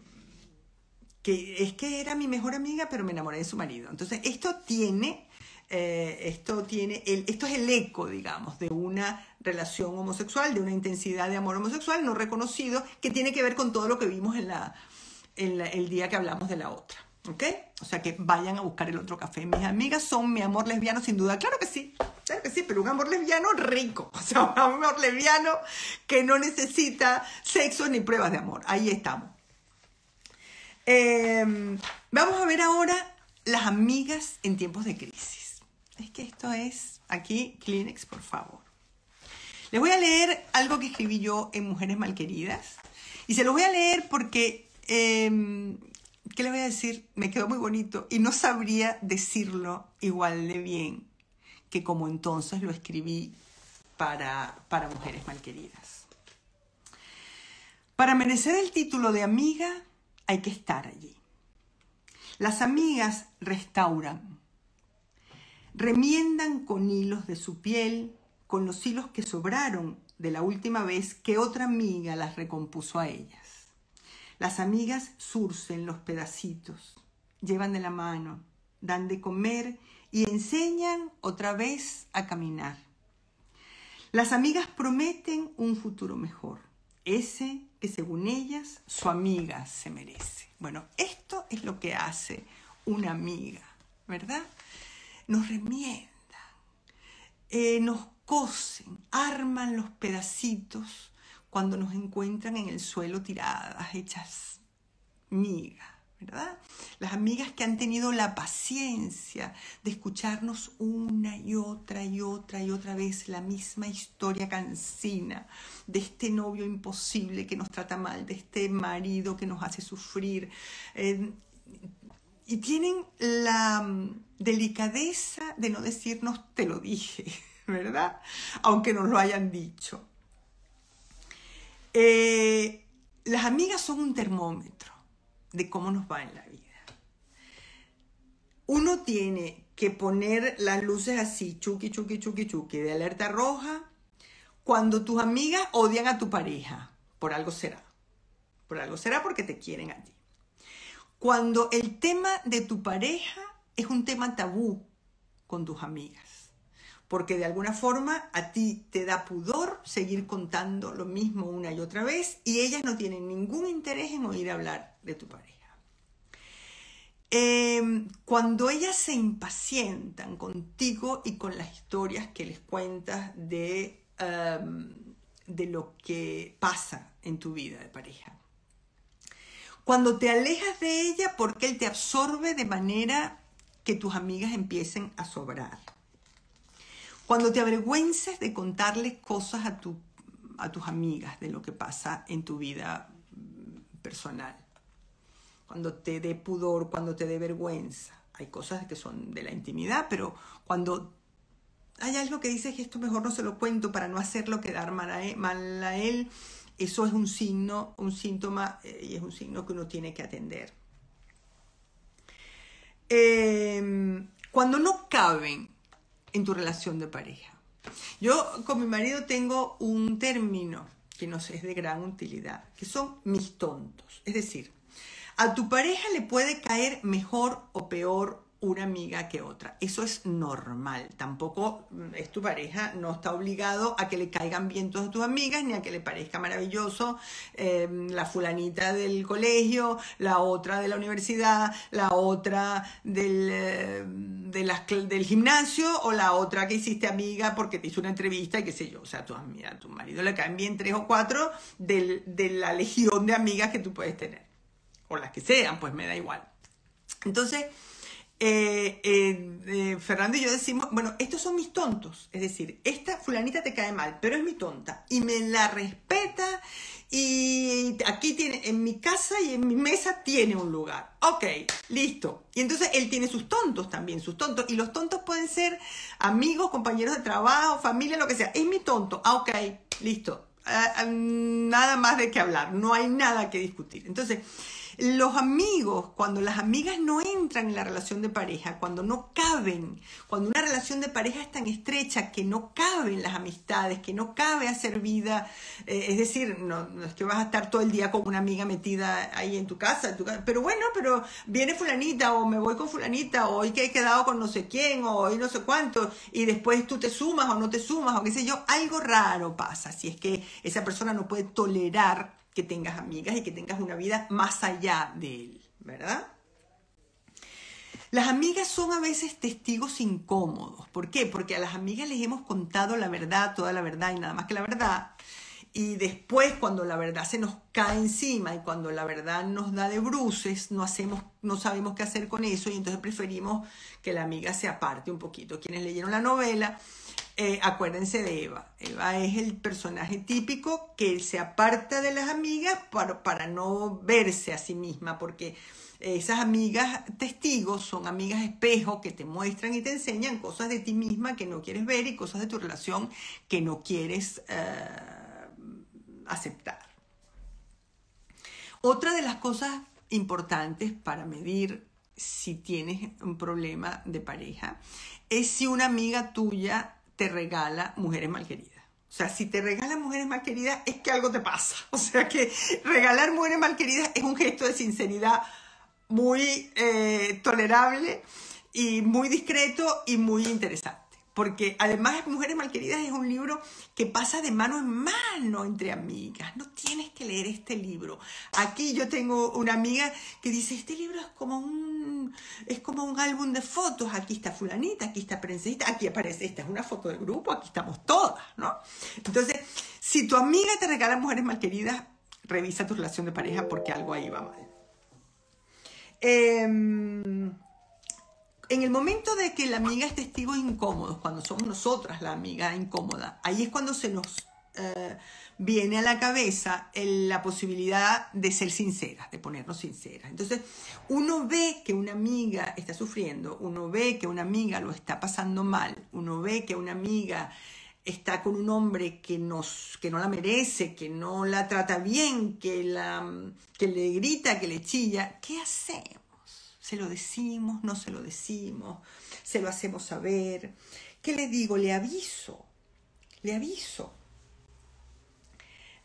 que es que era mi mejor amiga, pero me enamoré de su marido. Entonces, esto tiene eh, esto, tiene esto es el eco, digamos, de una relación homosexual, de una intensidad de amor homosexual no reconocido, que tiene que ver con todo lo que vimos en, la, en el día que hablamos de la otra. ¿Ok? O sea que vayan a buscar el otro café. Mis amigas son mi amor lesbiano sin duda. Claro que sí, claro que sí, pero un amor lesbiano rico. O sea, un amor lesbiano que no necesita sexo ni pruebas de amor. Ahí estamos. Eh, vamos a ver ahora las amigas en tiempos de crisis. Es que esto es aquí Kleenex, por favor. Les voy a leer algo que escribí yo en Mujeres Malqueridas. Y se lo voy a leer porque, eh, ¿qué les voy a decir? Me quedó muy bonito y no sabría decirlo igual de bien que como entonces lo escribí para, para Mujeres Malqueridas. Para merecer el título de amiga hay que estar allí. Las amigas restauran, remiendan con hilos de su piel, con los hilos que sobraron de la última vez que otra amiga las recompuso a ellas. Las amigas surcen los pedacitos, llevan de la mano, dan de comer y enseñan otra vez a caminar. Las amigas prometen un futuro mejor, ese que según ellas su amiga se merece. Bueno, esto es lo que hace una amiga, ¿verdad? Nos remiendan, eh, nos cosen, arman los pedacitos cuando nos encuentran en el suelo tiradas, hechas migas. ¿verdad? Las amigas que han tenido la paciencia de escucharnos una y otra y otra y otra vez la misma historia cansina de este novio imposible que nos trata mal, de este marido que nos hace sufrir. Eh, y tienen la mm, delicadeza de no decirnos te lo dije, ¿verdad? Aunque nos lo hayan dicho. Eh, las amigas son un termómetro de cómo nos va en la vida. Uno tiene que poner las luces así, chuki, chuki, chuki, chuki, de alerta roja, cuando tus amigas odian a tu pareja. Por algo será. Por algo será porque te quieren a ti. Cuando el tema de tu pareja es un tema tabú con tus amigas, porque de alguna forma a ti te da pudor seguir contando lo mismo una y otra vez y ellas no tienen ningún interés en oír hablar de tu pareja. Em, cuando ellas se impacientan contigo y con las historias que les cuentas de, em, de lo que pasa en tu vida de pareja. Cuando te alejas de ella porque él te absorbe de manera que tus amigas empiecen a sobrar. Cuando te avergüences de contarles cosas a, tu, a tus amigas de lo que pasa en tu vida personal cuando te dé pudor, cuando te dé vergüenza. Hay cosas que son de la intimidad, pero cuando hay algo que dices que esto mejor no se lo cuento para no hacerlo quedar mal a él, eso es un signo, un síntoma eh, y es un signo que uno tiene que atender. Em, cuando no caben en tu relación de pareja. Yo con mi marido tengo un término que nos es de gran utilidad, que son mis tontos. Es decir, a tu pareja le puede caer mejor o peor una amiga que otra. Eso es normal. Tampoco mm, es tu pareja, no está obligado a que le caigan bien todas tus amigas, ni a que le parezca maravilloso em, la fulanita del colegio, la otra de la universidad, la otra del, eh, del gimnasio o la otra que hiciste amiga porque te hizo una entrevista y qué sé yo. O sea, tu, a tu marido le caen bien tres o cuatro de la legión de amigas que tú puedes tener o las que sean, pues me da igual. Entonces, eh, eh, eh, Fernando y yo decimos, bueno, estos son mis tontos, es decir, esta fulanita te cae mal, pero es mi tonta y me la respeta y aquí tiene, en mi casa y en mi mesa tiene un lugar. Ok, listo. Y entonces él tiene sus tontos también, sus tontos. Y los tontos pueden ser amigos, compañeros de trabajo, familia, lo que sea. Es mi tonto. Ah, ok, listo. Ah, ah, nada más de qué hablar, no hay nada que discutir. Entonces, los amigos, cuando las amigas no entran en la relación de pareja, cuando no caben, cuando una relación de pareja es tan estrecha que no caben las amistades, que no cabe hacer vida, eh, es decir, no, es que vas a estar todo el día con una amiga metida ahí en tu casa, pero bueno, pero viene fulanita o me voy con fulanita o hoy que he quedado con no sé quién o hoy no sé cuánto y después tú te sumas o no te sumas o qué sé yo, algo raro pasa si es que esa persona no puede tolerar que tengas amigas y que tengas una vida más allá de él, ¿verdad? Las amigas son a veces testigos incómodos. ¿Por qué? Porque a las amigas les hemos contado la verdad, toda la verdad y nada más que la verdad. Y después cuando la verdad se nos cae encima y cuando la verdad nos da de bruces, no, hacemos, no sabemos qué hacer con eso y entonces preferimos que la amiga se aparte un poquito. Quienes leyeron la novela eh, acuérdense de Eva. Eva es el personaje típico que se aparta de las amigas para, para no verse a sí misma, porque esas amigas testigos son amigas espejo que te muestran y te enseñan cosas de ti misma que no quieres ver y cosas de tu relación que no quieres eh, aceptar. Otra de las cosas importantes para medir si tienes un problema de pareja es si una amiga tuya te regala mujeres malqueridas. O sea, si te regala mujeres malqueridas es que algo te pasa. O sea que regalar mujeres malqueridas es un gesto de sinceridad muy eh, tolerable y muy discreto y muy interesante porque además Mujeres Malqueridas es un libro que pasa de mano en mano entre amigas. No tienes que leer este libro. Aquí yo tengo una amiga que dice, este libro es como un, es como un álbum de fotos. Aquí está fulanita, aquí está princesita, aquí aparece, esta es una foto del grupo, aquí estamos todas, ¿no? Entonces, si tu amiga te regala Mujeres Malqueridas, revisa tu relación de pareja porque algo ahí va mal. Eh, en el momento de que la amiga es testigo incómodo, cuando somos nosotras la amiga incómoda, ahí es cuando se nos eh, viene a la cabeza la posibilidad de ser sinceras, de ponernos sinceras. Entonces, uno ve que una amiga está sufriendo, uno ve que una amiga lo está pasando mal, uno ve que una amiga está con un hombre que, no la merece, que no la trata bien, que, que le grita, que le chilla, ¿qué hacemos? Se lo decimos, no se lo decimos, se lo hacemos saber. ¿Qué le digo? Le aviso, le aviso.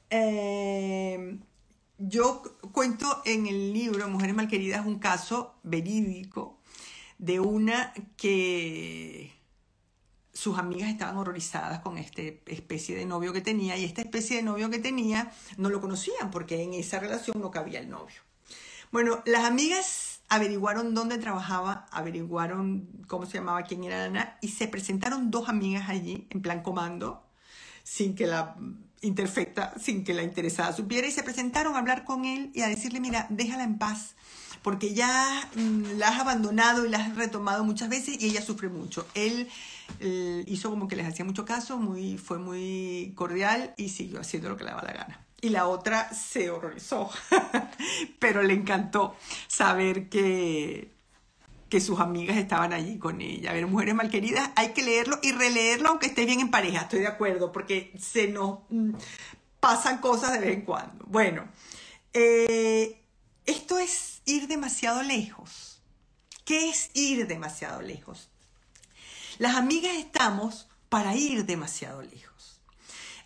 Eh, yo cuento en el libro Mujeres Malqueridas un caso verídico de una que sus amigas estaban horrorizadas con esta especie de novio que tenía y esta especie de novio que tenía no lo conocían porque en esa relación no cabía el novio. Bueno, las amigas averiguaron dónde trabajaba, averiguaron cómo se llamaba, quién era Ana, y se presentaron dos amigas allí, en plan comando, sin que la interfecta, sin que la interesada supiera, y se presentaron a hablar con él y a decirle, mira, déjala en paz, porque ya mm, la has abandonado y la has retomado muchas veces y ella sufre mucho. Él eh, hizo como que les hacía mucho caso, muy, fue muy cordial y siguió haciendo lo que le daba la gana y la otra se horrorizó, pero le encantó saber que, que sus amigas estaban allí con ella. A ver, mujeres malqueridas, hay que leerlo y releerlo aunque esté bien en pareja, estoy de acuerdo, porque se nos mm, pasan cosas de vez en cuando. Bueno, eh, esto es ir demasiado lejos. ¿Qué es ir demasiado lejos? Las amigas estamos para ir demasiado lejos.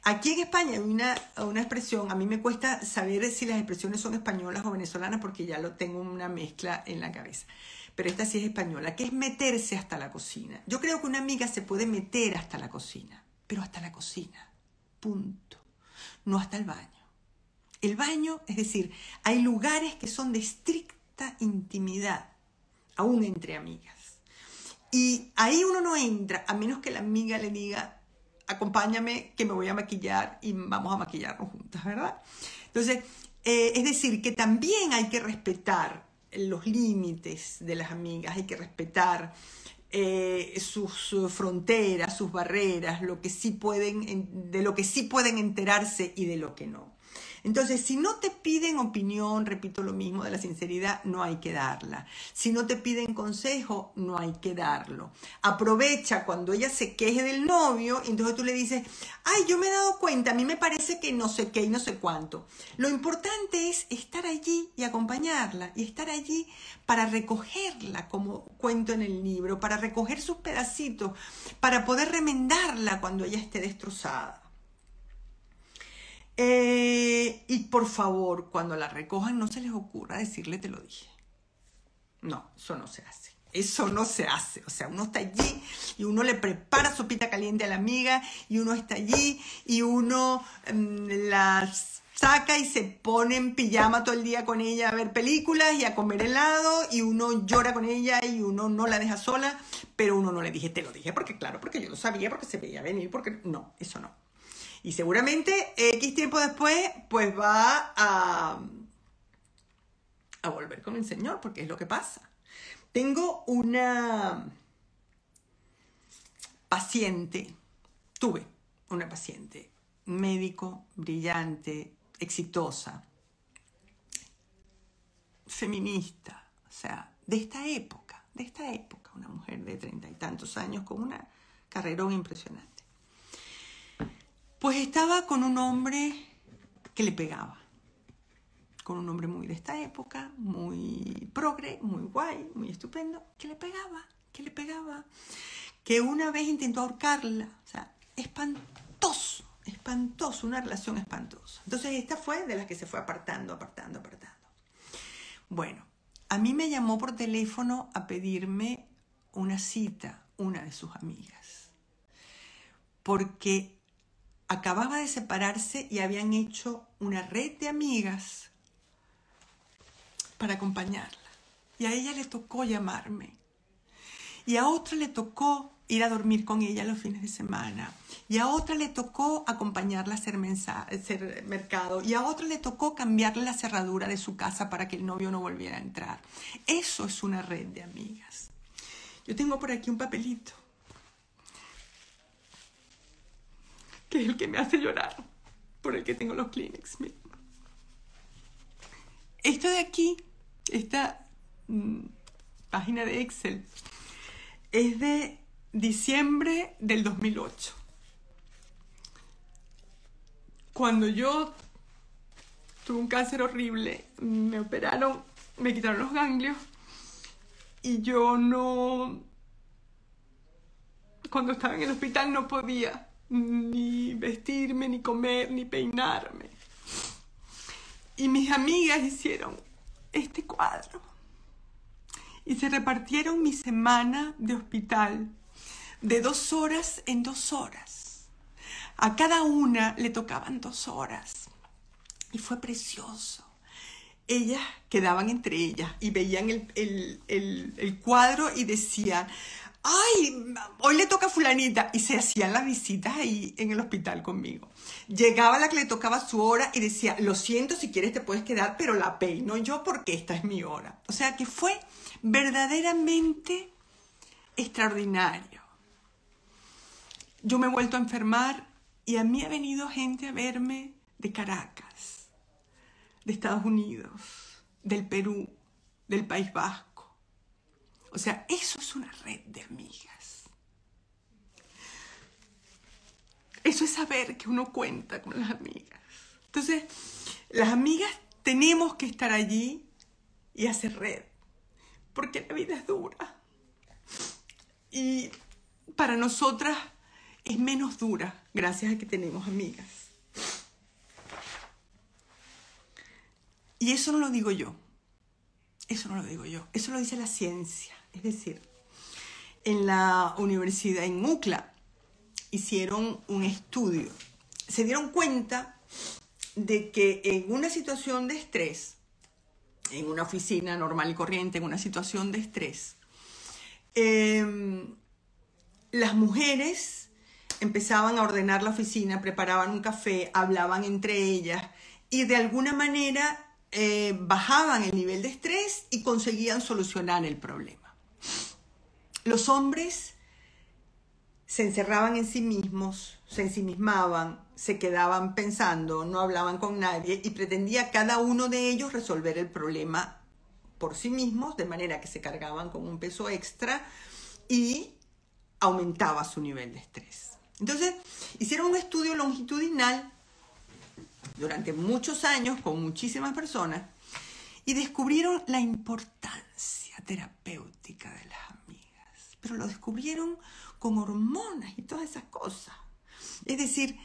Aquí en España hay una, una, expresión, a mí me cuesta saber si las expresiones son españolas o venezolanas porque ya lo tengo una mezcla en la cabeza. Pero esta sí es española, que es meterse hasta la cocina. Yo creo que una amiga se puede meter hasta la cocina, pero hasta la cocina. Punto. No hasta el baño. El baño, es decir, hay lugares que son de estricta intimidad, aún entre amigas. Y ahí uno no entra, a menos que la amiga le diga, acompáñame que me voy a maquillar y vamos a maquillarnos juntas, ¿verdad? Entonces, eh, es decir, que también hay que respetar los límites de las amigas, hay que respetar eh, sus fronteras, sus barreras, lo que sí pueden, de lo que sí pueden enterarse y de lo que no. Entonces, si no te piden opinión, repito lo mismo de la sinceridad, no hay que darla. Si no te piden consejo, no hay que darlo. Aprovecha cuando ella se queje del novio, entonces tú le dices, ay, yo me he dado cuenta, a mí me parece que no sé qué y no sé cuánto. Lo importante es estar allí y acompañarla, y estar allí para recogerla, como cuento en el libro, para recoger sus pedacitos, para poder remendarla cuando ella esté destrozada. Eh, y por favor, cuando la recojan, no se les ocurra decirle te lo dije. No, eso no se hace. Eso no se hace. O sea, uno está allí y uno le prepara sopita caliente a la amiga y uno está allí y uno mm, la saca y se pone en pijama todo el día con ella a ver películas y a comer helado y uno llora con ella y uno no la deja sola, pero uno no le dije, te lo dije porque claro, porque yo lo sabía, porque se veía venir, porque no, eso no. Y seguramente X tiempo después, pues va a, a volver con el Señor, porque es lo que pasa. Tengo una paciente, tuve una paciente, médico, brillante, exitosa, feminista, o sea, de esta época, de esta época, una mujer de treinta y tantos años con una carrera impresionante. Pues estaba con un hombre que le pegaba. Con un hombre muy de esta época, muy progre, muy guay, muy estupendo, que le pegaba, que le pegaba. Que una vez intentó ahorcarla. O sea, espantoso, espantoso, una relación espantosa. Entonces esta fue de las que se fue apartando, apartando, apartando. Bueno, a mí me llamó por teléfono a pedirme una cita, una de sus amigas. Porque acababa de separarse y habían hecho una red de amigas para acompañarla. Y a ella le tocó llamarme. Y a otra le tocó ir a dormir con ella los fines de semana. Y a otra le tocó acompañarla a hacer, hacer mercado. Y a otra le tocó cambiarle la cerradura de su casa para que el novio no volviera a entrar. Eso es una red de amigas. Yo tengo por aquí un papelito que es el que me hace llorar, por el que tengo los Kleenex. Esto de aquí, esta mm, página de Excel, es de diciembre del 2008. Cuando yo tuve un cáncer horrible, me operaron, me quitaron los ganglios y yo no... Cuando estaba en el hospital no podía ni vestirme, ni comer, ni peinarme. Y mis amigas hicieron este cuadro. Y se repartieron mi semana de hospital de dos horas en dos horas. A cada una le tocaban dos horas. Y fue precioso. ellas quedaban entre ellas y veían el, el cuadro y decían, ay, hoy le toca a fulanita, y se hacían las visitas ahí en el hospital conmigo. Llegaba la que le tocaba su hora y decía, lo siento, si quieres te puedes quedar, pero la peino yo porque esta es mi hora. O sea que fue verdaderamente extraordinario. Yo me he vuelto a enfermar y a mí ha venido gente a verme de Caracas, de Estados Unidos, del Perú, del País Vasco o sea, eso es una red de amigas. Eso es saber que uno cuenta con las amigas. Entonces, las amigas tenemos que estar allí y hacer red, porque la vida es dura. Y para nosotras es menos dura gracias a que tenemos amigas. Y eso no lo digo yo. Eso no lo digo yo. Eso lo dice la ciencia. Es decir, en la universidad en UCLA hicieron un estudio. Se dieron cuenta de que en una situación de estrés, en una oficina normal y corriente, en una situación de estrés, em, las mujeres empezaban a ordenar la oficina, preparaban un café, hablaban entre ellas y de alguna manera eh, bajaban el nivel de estrés y conseguían solucionar el problema. Los hombres se encerraban en sí mismos, se ensimismaban, se quedaban pensando, no hablaban con nadie y pretendía cada uno de ellos resolver el problema por sí mismos, de manera que se cargaban con un peso extra y aumentaba su nivel de estrés. Entonces, hicieron un estudio longitudinal durante muchos años con muchísimas personas y descubrieron la importancia terapéutica de las pero lo descubrieron con hormonas y todas esas cosas. Es decir,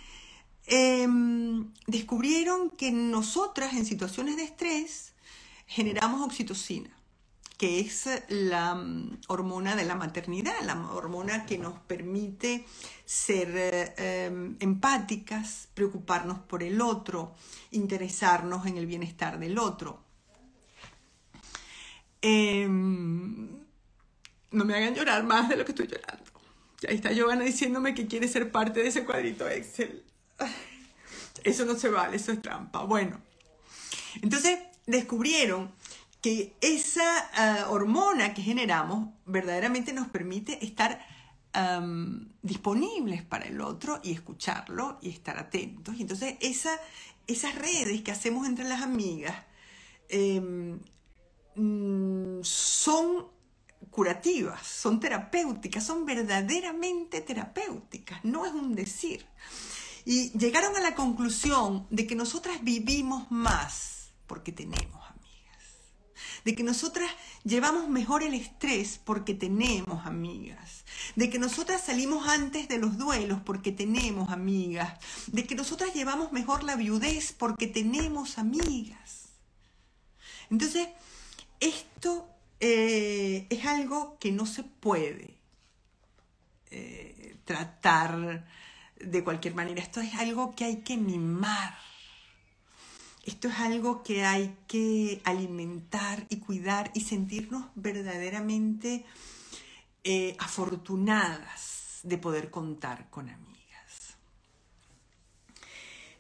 em, descubrieron que nosotras en situaciones de estrés generamos oxitocina, que es la mm, hormona de la maternidad, la hormona que nos permite ser em, empáticas, preocuparnos por el otro, interesarnos en el bienestar del otro. Em, no me hagan llorar más de lo que estoy llorando. ahí está Giovanna diciéndome que quiere ser parte de ese cuadrito Excel. Eso no se vale, eso es trampa. Bueno, entonces descubrieron que esa ah, hormona que generamos verdaderamente nos permite estar disponibles para el otro y escucharlo y estar atentos. Y entonces esa, esas redes que hacemos entre las amigas em, mm, son curativas, son terapéuticas, son verdaderamente terapéuticas, no es un decir. Y llegaron a la conclusión de que nosotras vivimos más porque tenemos amigas, de que nosotras llevamos mejor el estrés porque tenemos amigas, de que nosotras salimos antes de los duelos porque tenemos amigas, de que nosotras llevamos mejor la viudez porque tenemos amigas. Entonces, esto eh, es algo que no se puede eh, tratar de cualquier manera. Esto es algo que hay que mimar. Esto es algo que hay que alimentar y cuidar y sentirnos verdaderamente eh, afortunadas de poder contar con amigos.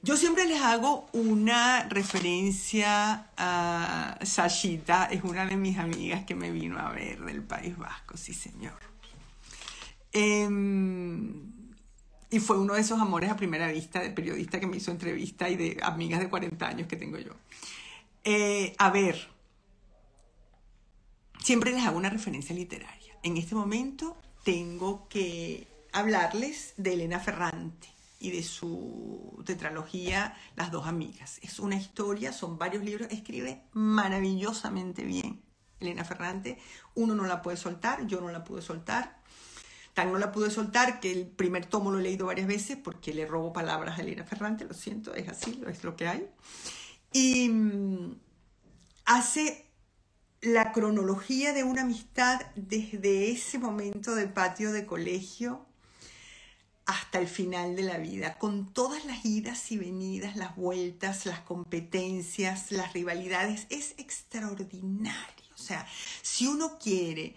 Yo siempre les hago una referencia a Sashita, es una de mis amigas que me vino a ver del País Vasco, sí señor. Em, y fue uno de esos amores a primera vista de periodista que me hizo entrevista y de amigas de 40 años que tengo yo. Eh, a ver, siempre les hago una referencia literaria. En este momento tengo que hablarles de Elena Ferrante y de su tetralogía Las dos amigas. Es una historia, son varios libros, escribe maravillosamente bien. Elena Ferrante, uno no la puede soltar, yo no la pude soltar. Tan no la pude soltar que el primer tomo lo he leído varias veces porque le robo palabras a Elena Ferrante, lo siento, es así, es lo que hay. Y mm, hace la cronología de una amistad desde ese momento del patio de colegio hasta el final de la vida, con todas las idas y venidas, las vueltas, las competencias, las rivalidades. Es extraordinario. O sea, si uno quiere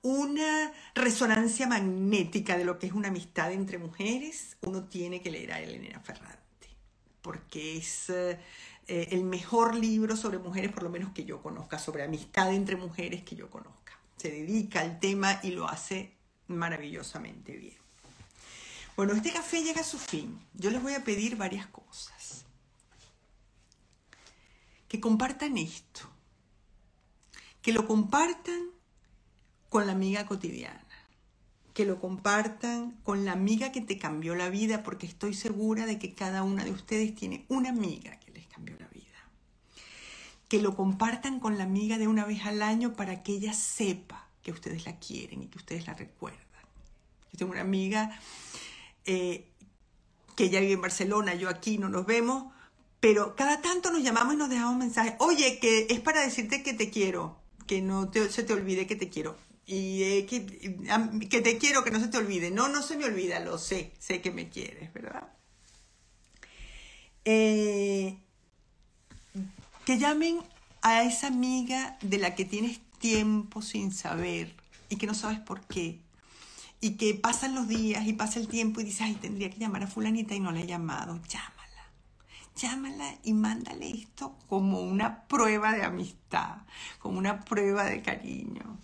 una resonancia magnética de lo que es una amistad entre mujeres, uno tiene que leer a Elena Ferrante, porque es eh, el mejor libro sobre mujeres, por lo menos que yo conozca, sobre amistad entre mujeres que yo conozca. Se dedica al tema y lo hace maravillosamente bien. Bueno, este café llega a su fin. Yo les voy a pedir varias cosas. Que compartan esto. Que lo compartan con la amiga cotidiana. Que lo compartan con la amiga que te cambió la vida, porque estoy segura de que cada una de ustedes tiene una amiga que les cambió la vida. Que lo compartan con la amiga de una vez al año para que ella sepa que ustedes la quieren y que ustedes la recuerdan. Yo tengo una amiga eh, que ella vive en Barcelona, yo aquí, no nos vemos, pero cada tanto nos llamamos y nos dejamos mensajes. Oye, que es para decirte que te quiero, que no se te olvide que te quiero. Y eh, que, que te quiero, que no se te olvide. No, no se me olvida, lo sé, sé que me quieres, ¿verdad? Eh, que llamen a esa amiga de la que tienes tiempo sin saber y que no sabes por qué y que pasan los días y pasa el tiempo y dices, ay, tendría que llamar a fulanita y no la he llamado, llámala. Llámala y mándale esto como una prueba de amistad, como una prueba de cariño.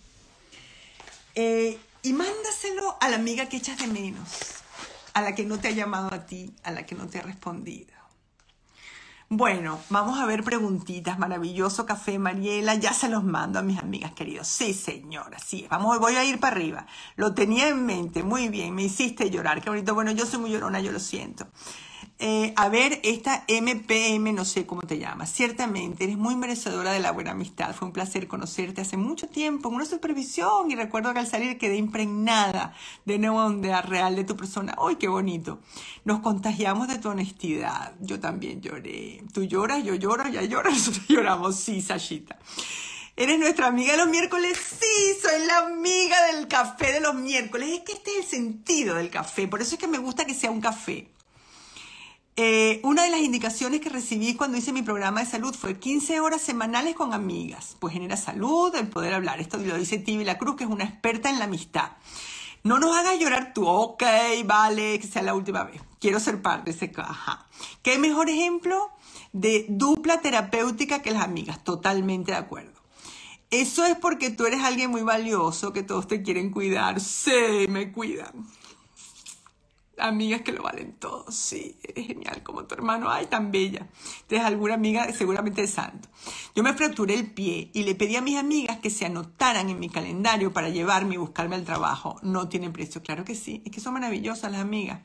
Eh, y mándaselo a la amiga que echas de menos, a la que no te ha llamado a ti, a la que no te ha respondido. Bueno, vamos a ver preguntitas. Maravilloso café, Mariela. Ya se los mando a mis amigas queridos. Sí, señora, sí. Vamos, voy a ir para arriba. Lo tenía en mente. Muy bien, me hiciste llorar. Qué bonito. Bueno, yo soy muy llorona, yo lo siento. Eh, a ver, esta MPM, no sé cómo te llamas. Ciertamente, eres muy merecedora de la buena amistad. Fue un placer conocerte hace mucho tiempo en una supervisión y recuerdo que al salir quedé impregnada de nueva onda real de tu persona. ¡Ay, qué bonito! Nos contagiamos de tu honestidad. Yo también lloré. Tú lloras, yo lloro, ya lloras, nosotros lloramos. Sí, Sashita. ¿Eres nuestra amiga los miércoles? Sí, soy la amiga del café de los miércoles. Es que este es el sentido del café. Por eso es que me gusta que sea un café. Eh, una de las indicaciones que recibí cuando hice mi programa de salud fue 15 horas semanales con amigas, pues genera salud, el poder hablar. Esto lo dice Tibi La Cruz, que es una experta en la amistad. No nos hagas llorar tú, ok, vale, que sea la última vez. Quiero ser parte de ese caja. ¿Qué mejor ejemplo de dupla terapéutica que las amigas? Totalmente de acuerdo. Eso es porque tú eres alguien muy valioso, que todos te quieren cuidar. Sí, me cuidan amigas que lo valen todo. Sí, eres genial como tu hermano. Ay, tan bella. Entonces, alguna amiga seguramente de santo. Yo me fracturé el pie y le pedí a mis amigas que se anotaran en mi calendario para llevarme y buscarme al trabajo. No tienen precio. Claro que sí. Es que son maravillosas las amigas.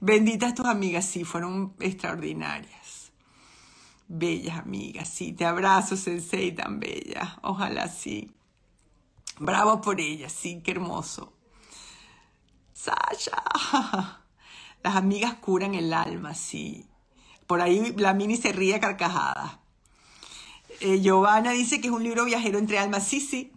Benditas tus amigas, sí, fueron extraordinarias. Bellas amigas, sí. Te abrazo, Sensei, tan bella. Ojalá sí. Bravo por ellas, sí, qué hermoso. Sasha. Las amigas curan el alma, sí. Por ahí la mini se ríe carcajada. Eh, Giovanna dice que es un libro viajero entre almas. Sí, sí.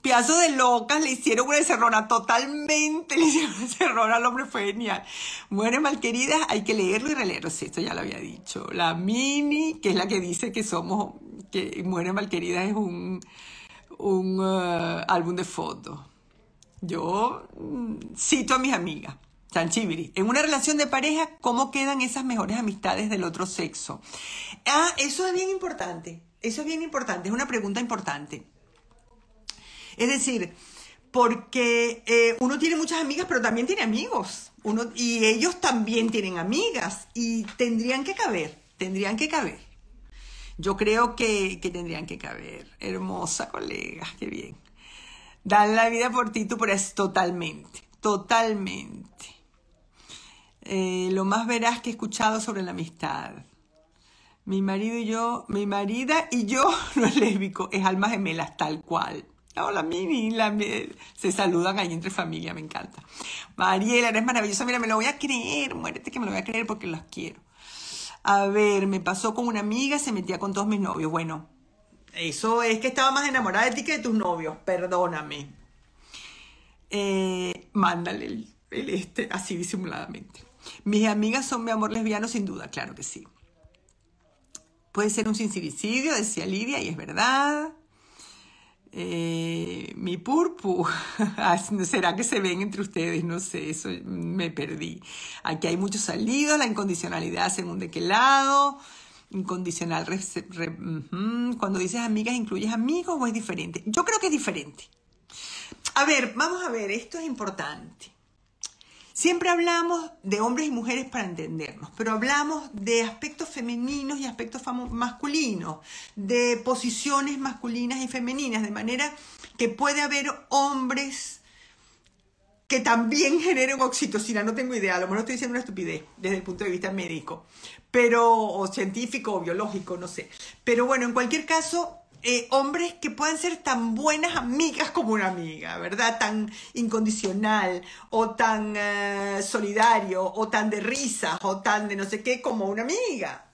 Piazo de locas le hicieron una encerrona, totalmente le hicieron una encerrona al hombre, fue genial. Muere malquerida, hay que leerlo y releerlo, sí, esto ya lo había dicho. La Mini, que es la que dice que somos, que Muere malquerida es un, un uh, álbum de fotos. Yo mm, cito a mis amigas. Chanchibiri. En una relación de pareja, ¿cómo quedan esas mejores amistades del otro sexo? Ah, eso es bien importante. Eso es bien importante. Es una pregunta importante. Es decir, porque eh, uno tiene muchas amigas, pero también tiene amigos. Uno, y ellos también tienen amigas. Y tendrían que caber. Tendrían que caber. Yo creo que, que tendrían que caber. Hermosa colega. Qué bien. Dan la vida por ti, tú eso, totalmente, totalmente. Eh, lo más veraz que he escuchado sobre la amistad. Mi marido y yo, mi marida y yo no es lésbico, es alma gemelas, tal cual. Hola, Mimi, se saludan ahí entre familia, me encanta. Mariela, eres maravillosa, mira, me lo voy a creer, muérete que me lo voy a creer porque las quiero. A ver, me pasó con una amiga, se metía con todos mis novios. Bueno, eso es que estaba más enamorada de ti que de tus novios, perdóname. Eh, mándale el este, así disimuladamente. Mis amigas son mi amor lesbiano sin duda, claro que sí. Puede ser un sincericidio, decía Lidia, y es verdad. Eh, mi purpu, ¿será que se ven entre ustedes? No sé, eso me perdí. Aquí hay muchos salidos, la incondicionalidad según de qué lado, incondicional, cuando dices amigas, ¿incluyes amigos o es diferente? Yo creo que es diferente. A ver, vamos a ver, esto es importante. Siempre hablamos de hombres y mujeres para entendernos, pero hablamos de aspectos femeninos y aspectos masculinos, de posiciones masculinas y femeninas, de manera que puede haber hombres que también generen oxitocina, no tengo idea, a lo mejor estoy diciendo una estupidez desde el punto de vista médico, pero o científico o biológico, no sé. Pero bueno, en cualquier caso, eh, hombres que puedan ser tan buenas amigas como una amiga, ¿verdad? Tan incondicional o tan eh, solidario o tan de risas o tan de no sé qué como una amiga.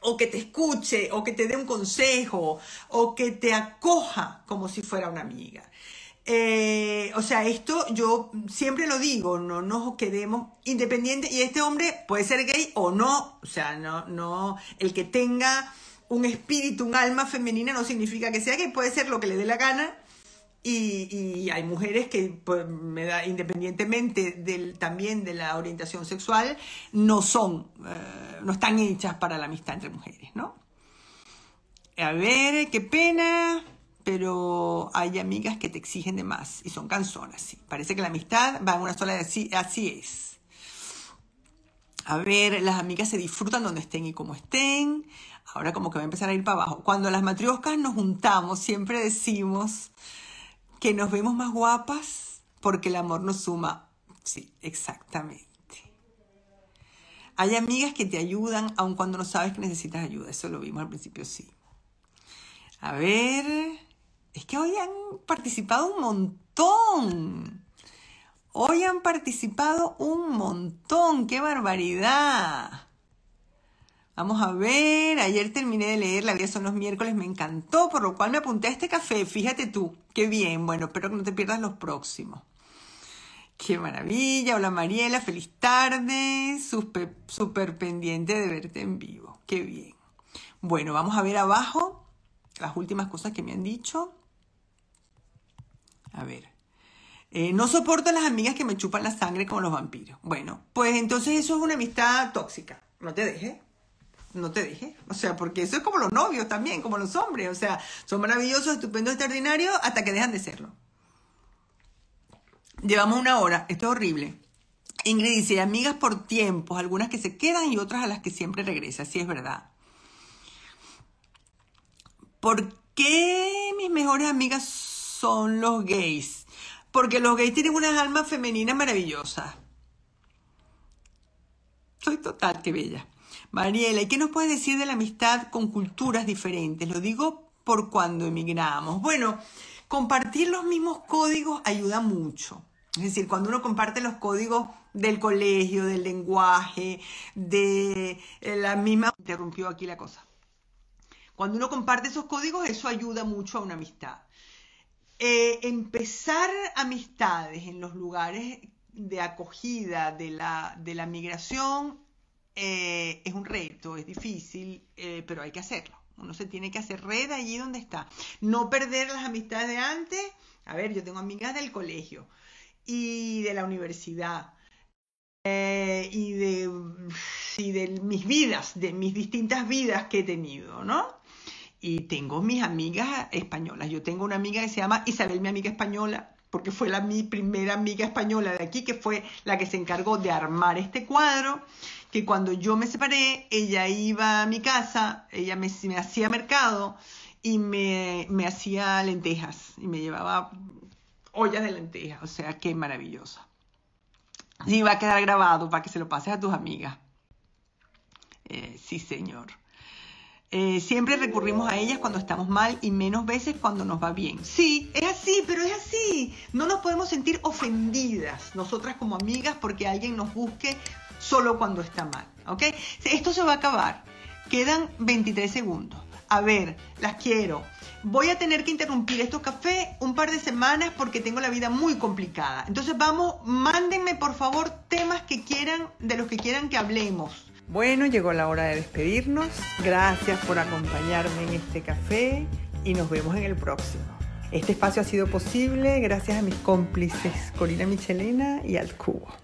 O que te escuche o que te dé un consejo o que te acoja como si fuera una amiga. Eh, o sea, esto yo siempre lo digo, no nos quedemos independientes y este hombre puede ser gay o no, o sea, no, no, el que tenga un espíritu, un alma femenina no significa que sea que puede ser lo que le dé la gana. Y, hay mujeres que, pues, independientemente del, también de la orientación sexual, no son, eh, no están hechas para la amistad entre mujeres, ¿no? A ver, qué pena, pero hay amigas que te exigen de más y son canzonas, sí. Parece que la amistad va en una sola, así, así es. A ver, las amigas se disfrutan donde estén y como estén. Ahora como que va a empezar a ir para abajo. Cuando las matrioscas nos juntamos, siempre decimos que nos vemos más guapas porque el amor nos suma. Sí, exactamente. Hay amigas que te ayudan aun cuando no sabes que necesitas ayuda. Eso lo vimos al principio, sí. A ver, es que hoy han participado un montón. Hoy han participado un montón. ¡Qué barbaridad! Vamos a ver, ayer terminé de leer La vida son los miércoles, me encantó, por lo cual me apunté a este café, fíjate tú, qué bien, bueno, espero que no te pierdas los próximos. Qué maravilla, hola Mariela, feliz tarde, súper pendiente de verte en vivo, qué bien. Bueno, vamos a ver abajo las últimas cosas que me han dicho. A ver. Eh, no soporto a las amigas que me chupan la sangre como los vampiros. Bueno, pues entonces eso es una amistad tóxica. No te dejes no te deje. O sea, porque eso es como los novios también, como los hombres. O sea, son maravillosos, estupendos, extraordinarios, hasta que dejan de serlo. Llevamos una hora, esto es horrible. Ingrid dice, amigas por tiempos, algunas que se quedan y otras a las que siempre regresa, sí es verdad. ¿Por qué mis mejores amigas son los gays? Porque los gays tienen unas almas femeninas maravillosas. Soy total, qué bella. Mariela, ¿y qué nos puedes decir de la amistad con culturas diferentes? Lo digo por cuando emigramos. Bueno, compartir los mismos códigos ayuda mucho. Es decir, cuando uno comparte los códigos del colegio, del lenguaje, de eh, la misma... Interrumpió aquí la cosa. Cuando uno comparte esos códigos, eso ayuda mucho a una amistad. Eh, empezar amistades en los lugares de acogida de la, de la migración eh, es un reto, es difícil, eh, pero hay que hacerlo. Uno se tiene que hacer red allí donde está. No perder las amistades de antes. A ver, yo tengo amigas del colegio y de la universidad y, de, y de mis vidas, de mis distintas vidas que he tenido, ¿no? Y tengo mis amigas españolas. Yo tengo una amiga que se llama Isabel, mi amiga española, porque fue la, mi primera amiga española de aquí, que fue la que se encargó de armar este cuadro que cuando yo me separé, ella iba a mi casa, ella me, hacía mercado y me, hacía lentejas y me llevaba ollas de lentejas, o sea, qué maravillosa. Y va a quedar grabado para que se lo pases a tus amigas. Eh, sí, señor. Eh, siempre recurrimos a ellas cuando estamos mal y menos veces cuando nos va bien. Sí, es así, pero es así. No nos podemos sentir ofendidas nosotras como amigas porque alguien nos busque solo cuando está mal. ¿Ok? Esto se va a acabar. Quedan 23 segundos. A ver, las quiero. Voy a tener que interrumpir estos cafés un par de semanas porque tengo la vida muy complicada. Entonces vamos, mándenme por favor temas que quieran, de los que quieran que hablemos. Bueno, llegó la hora de despedirnos. Gracias por acompañarme en este café y nos vemos en el próximo. Este espacio ha sido posible gracias a mis cómplices Corina Michelena y al Cubo.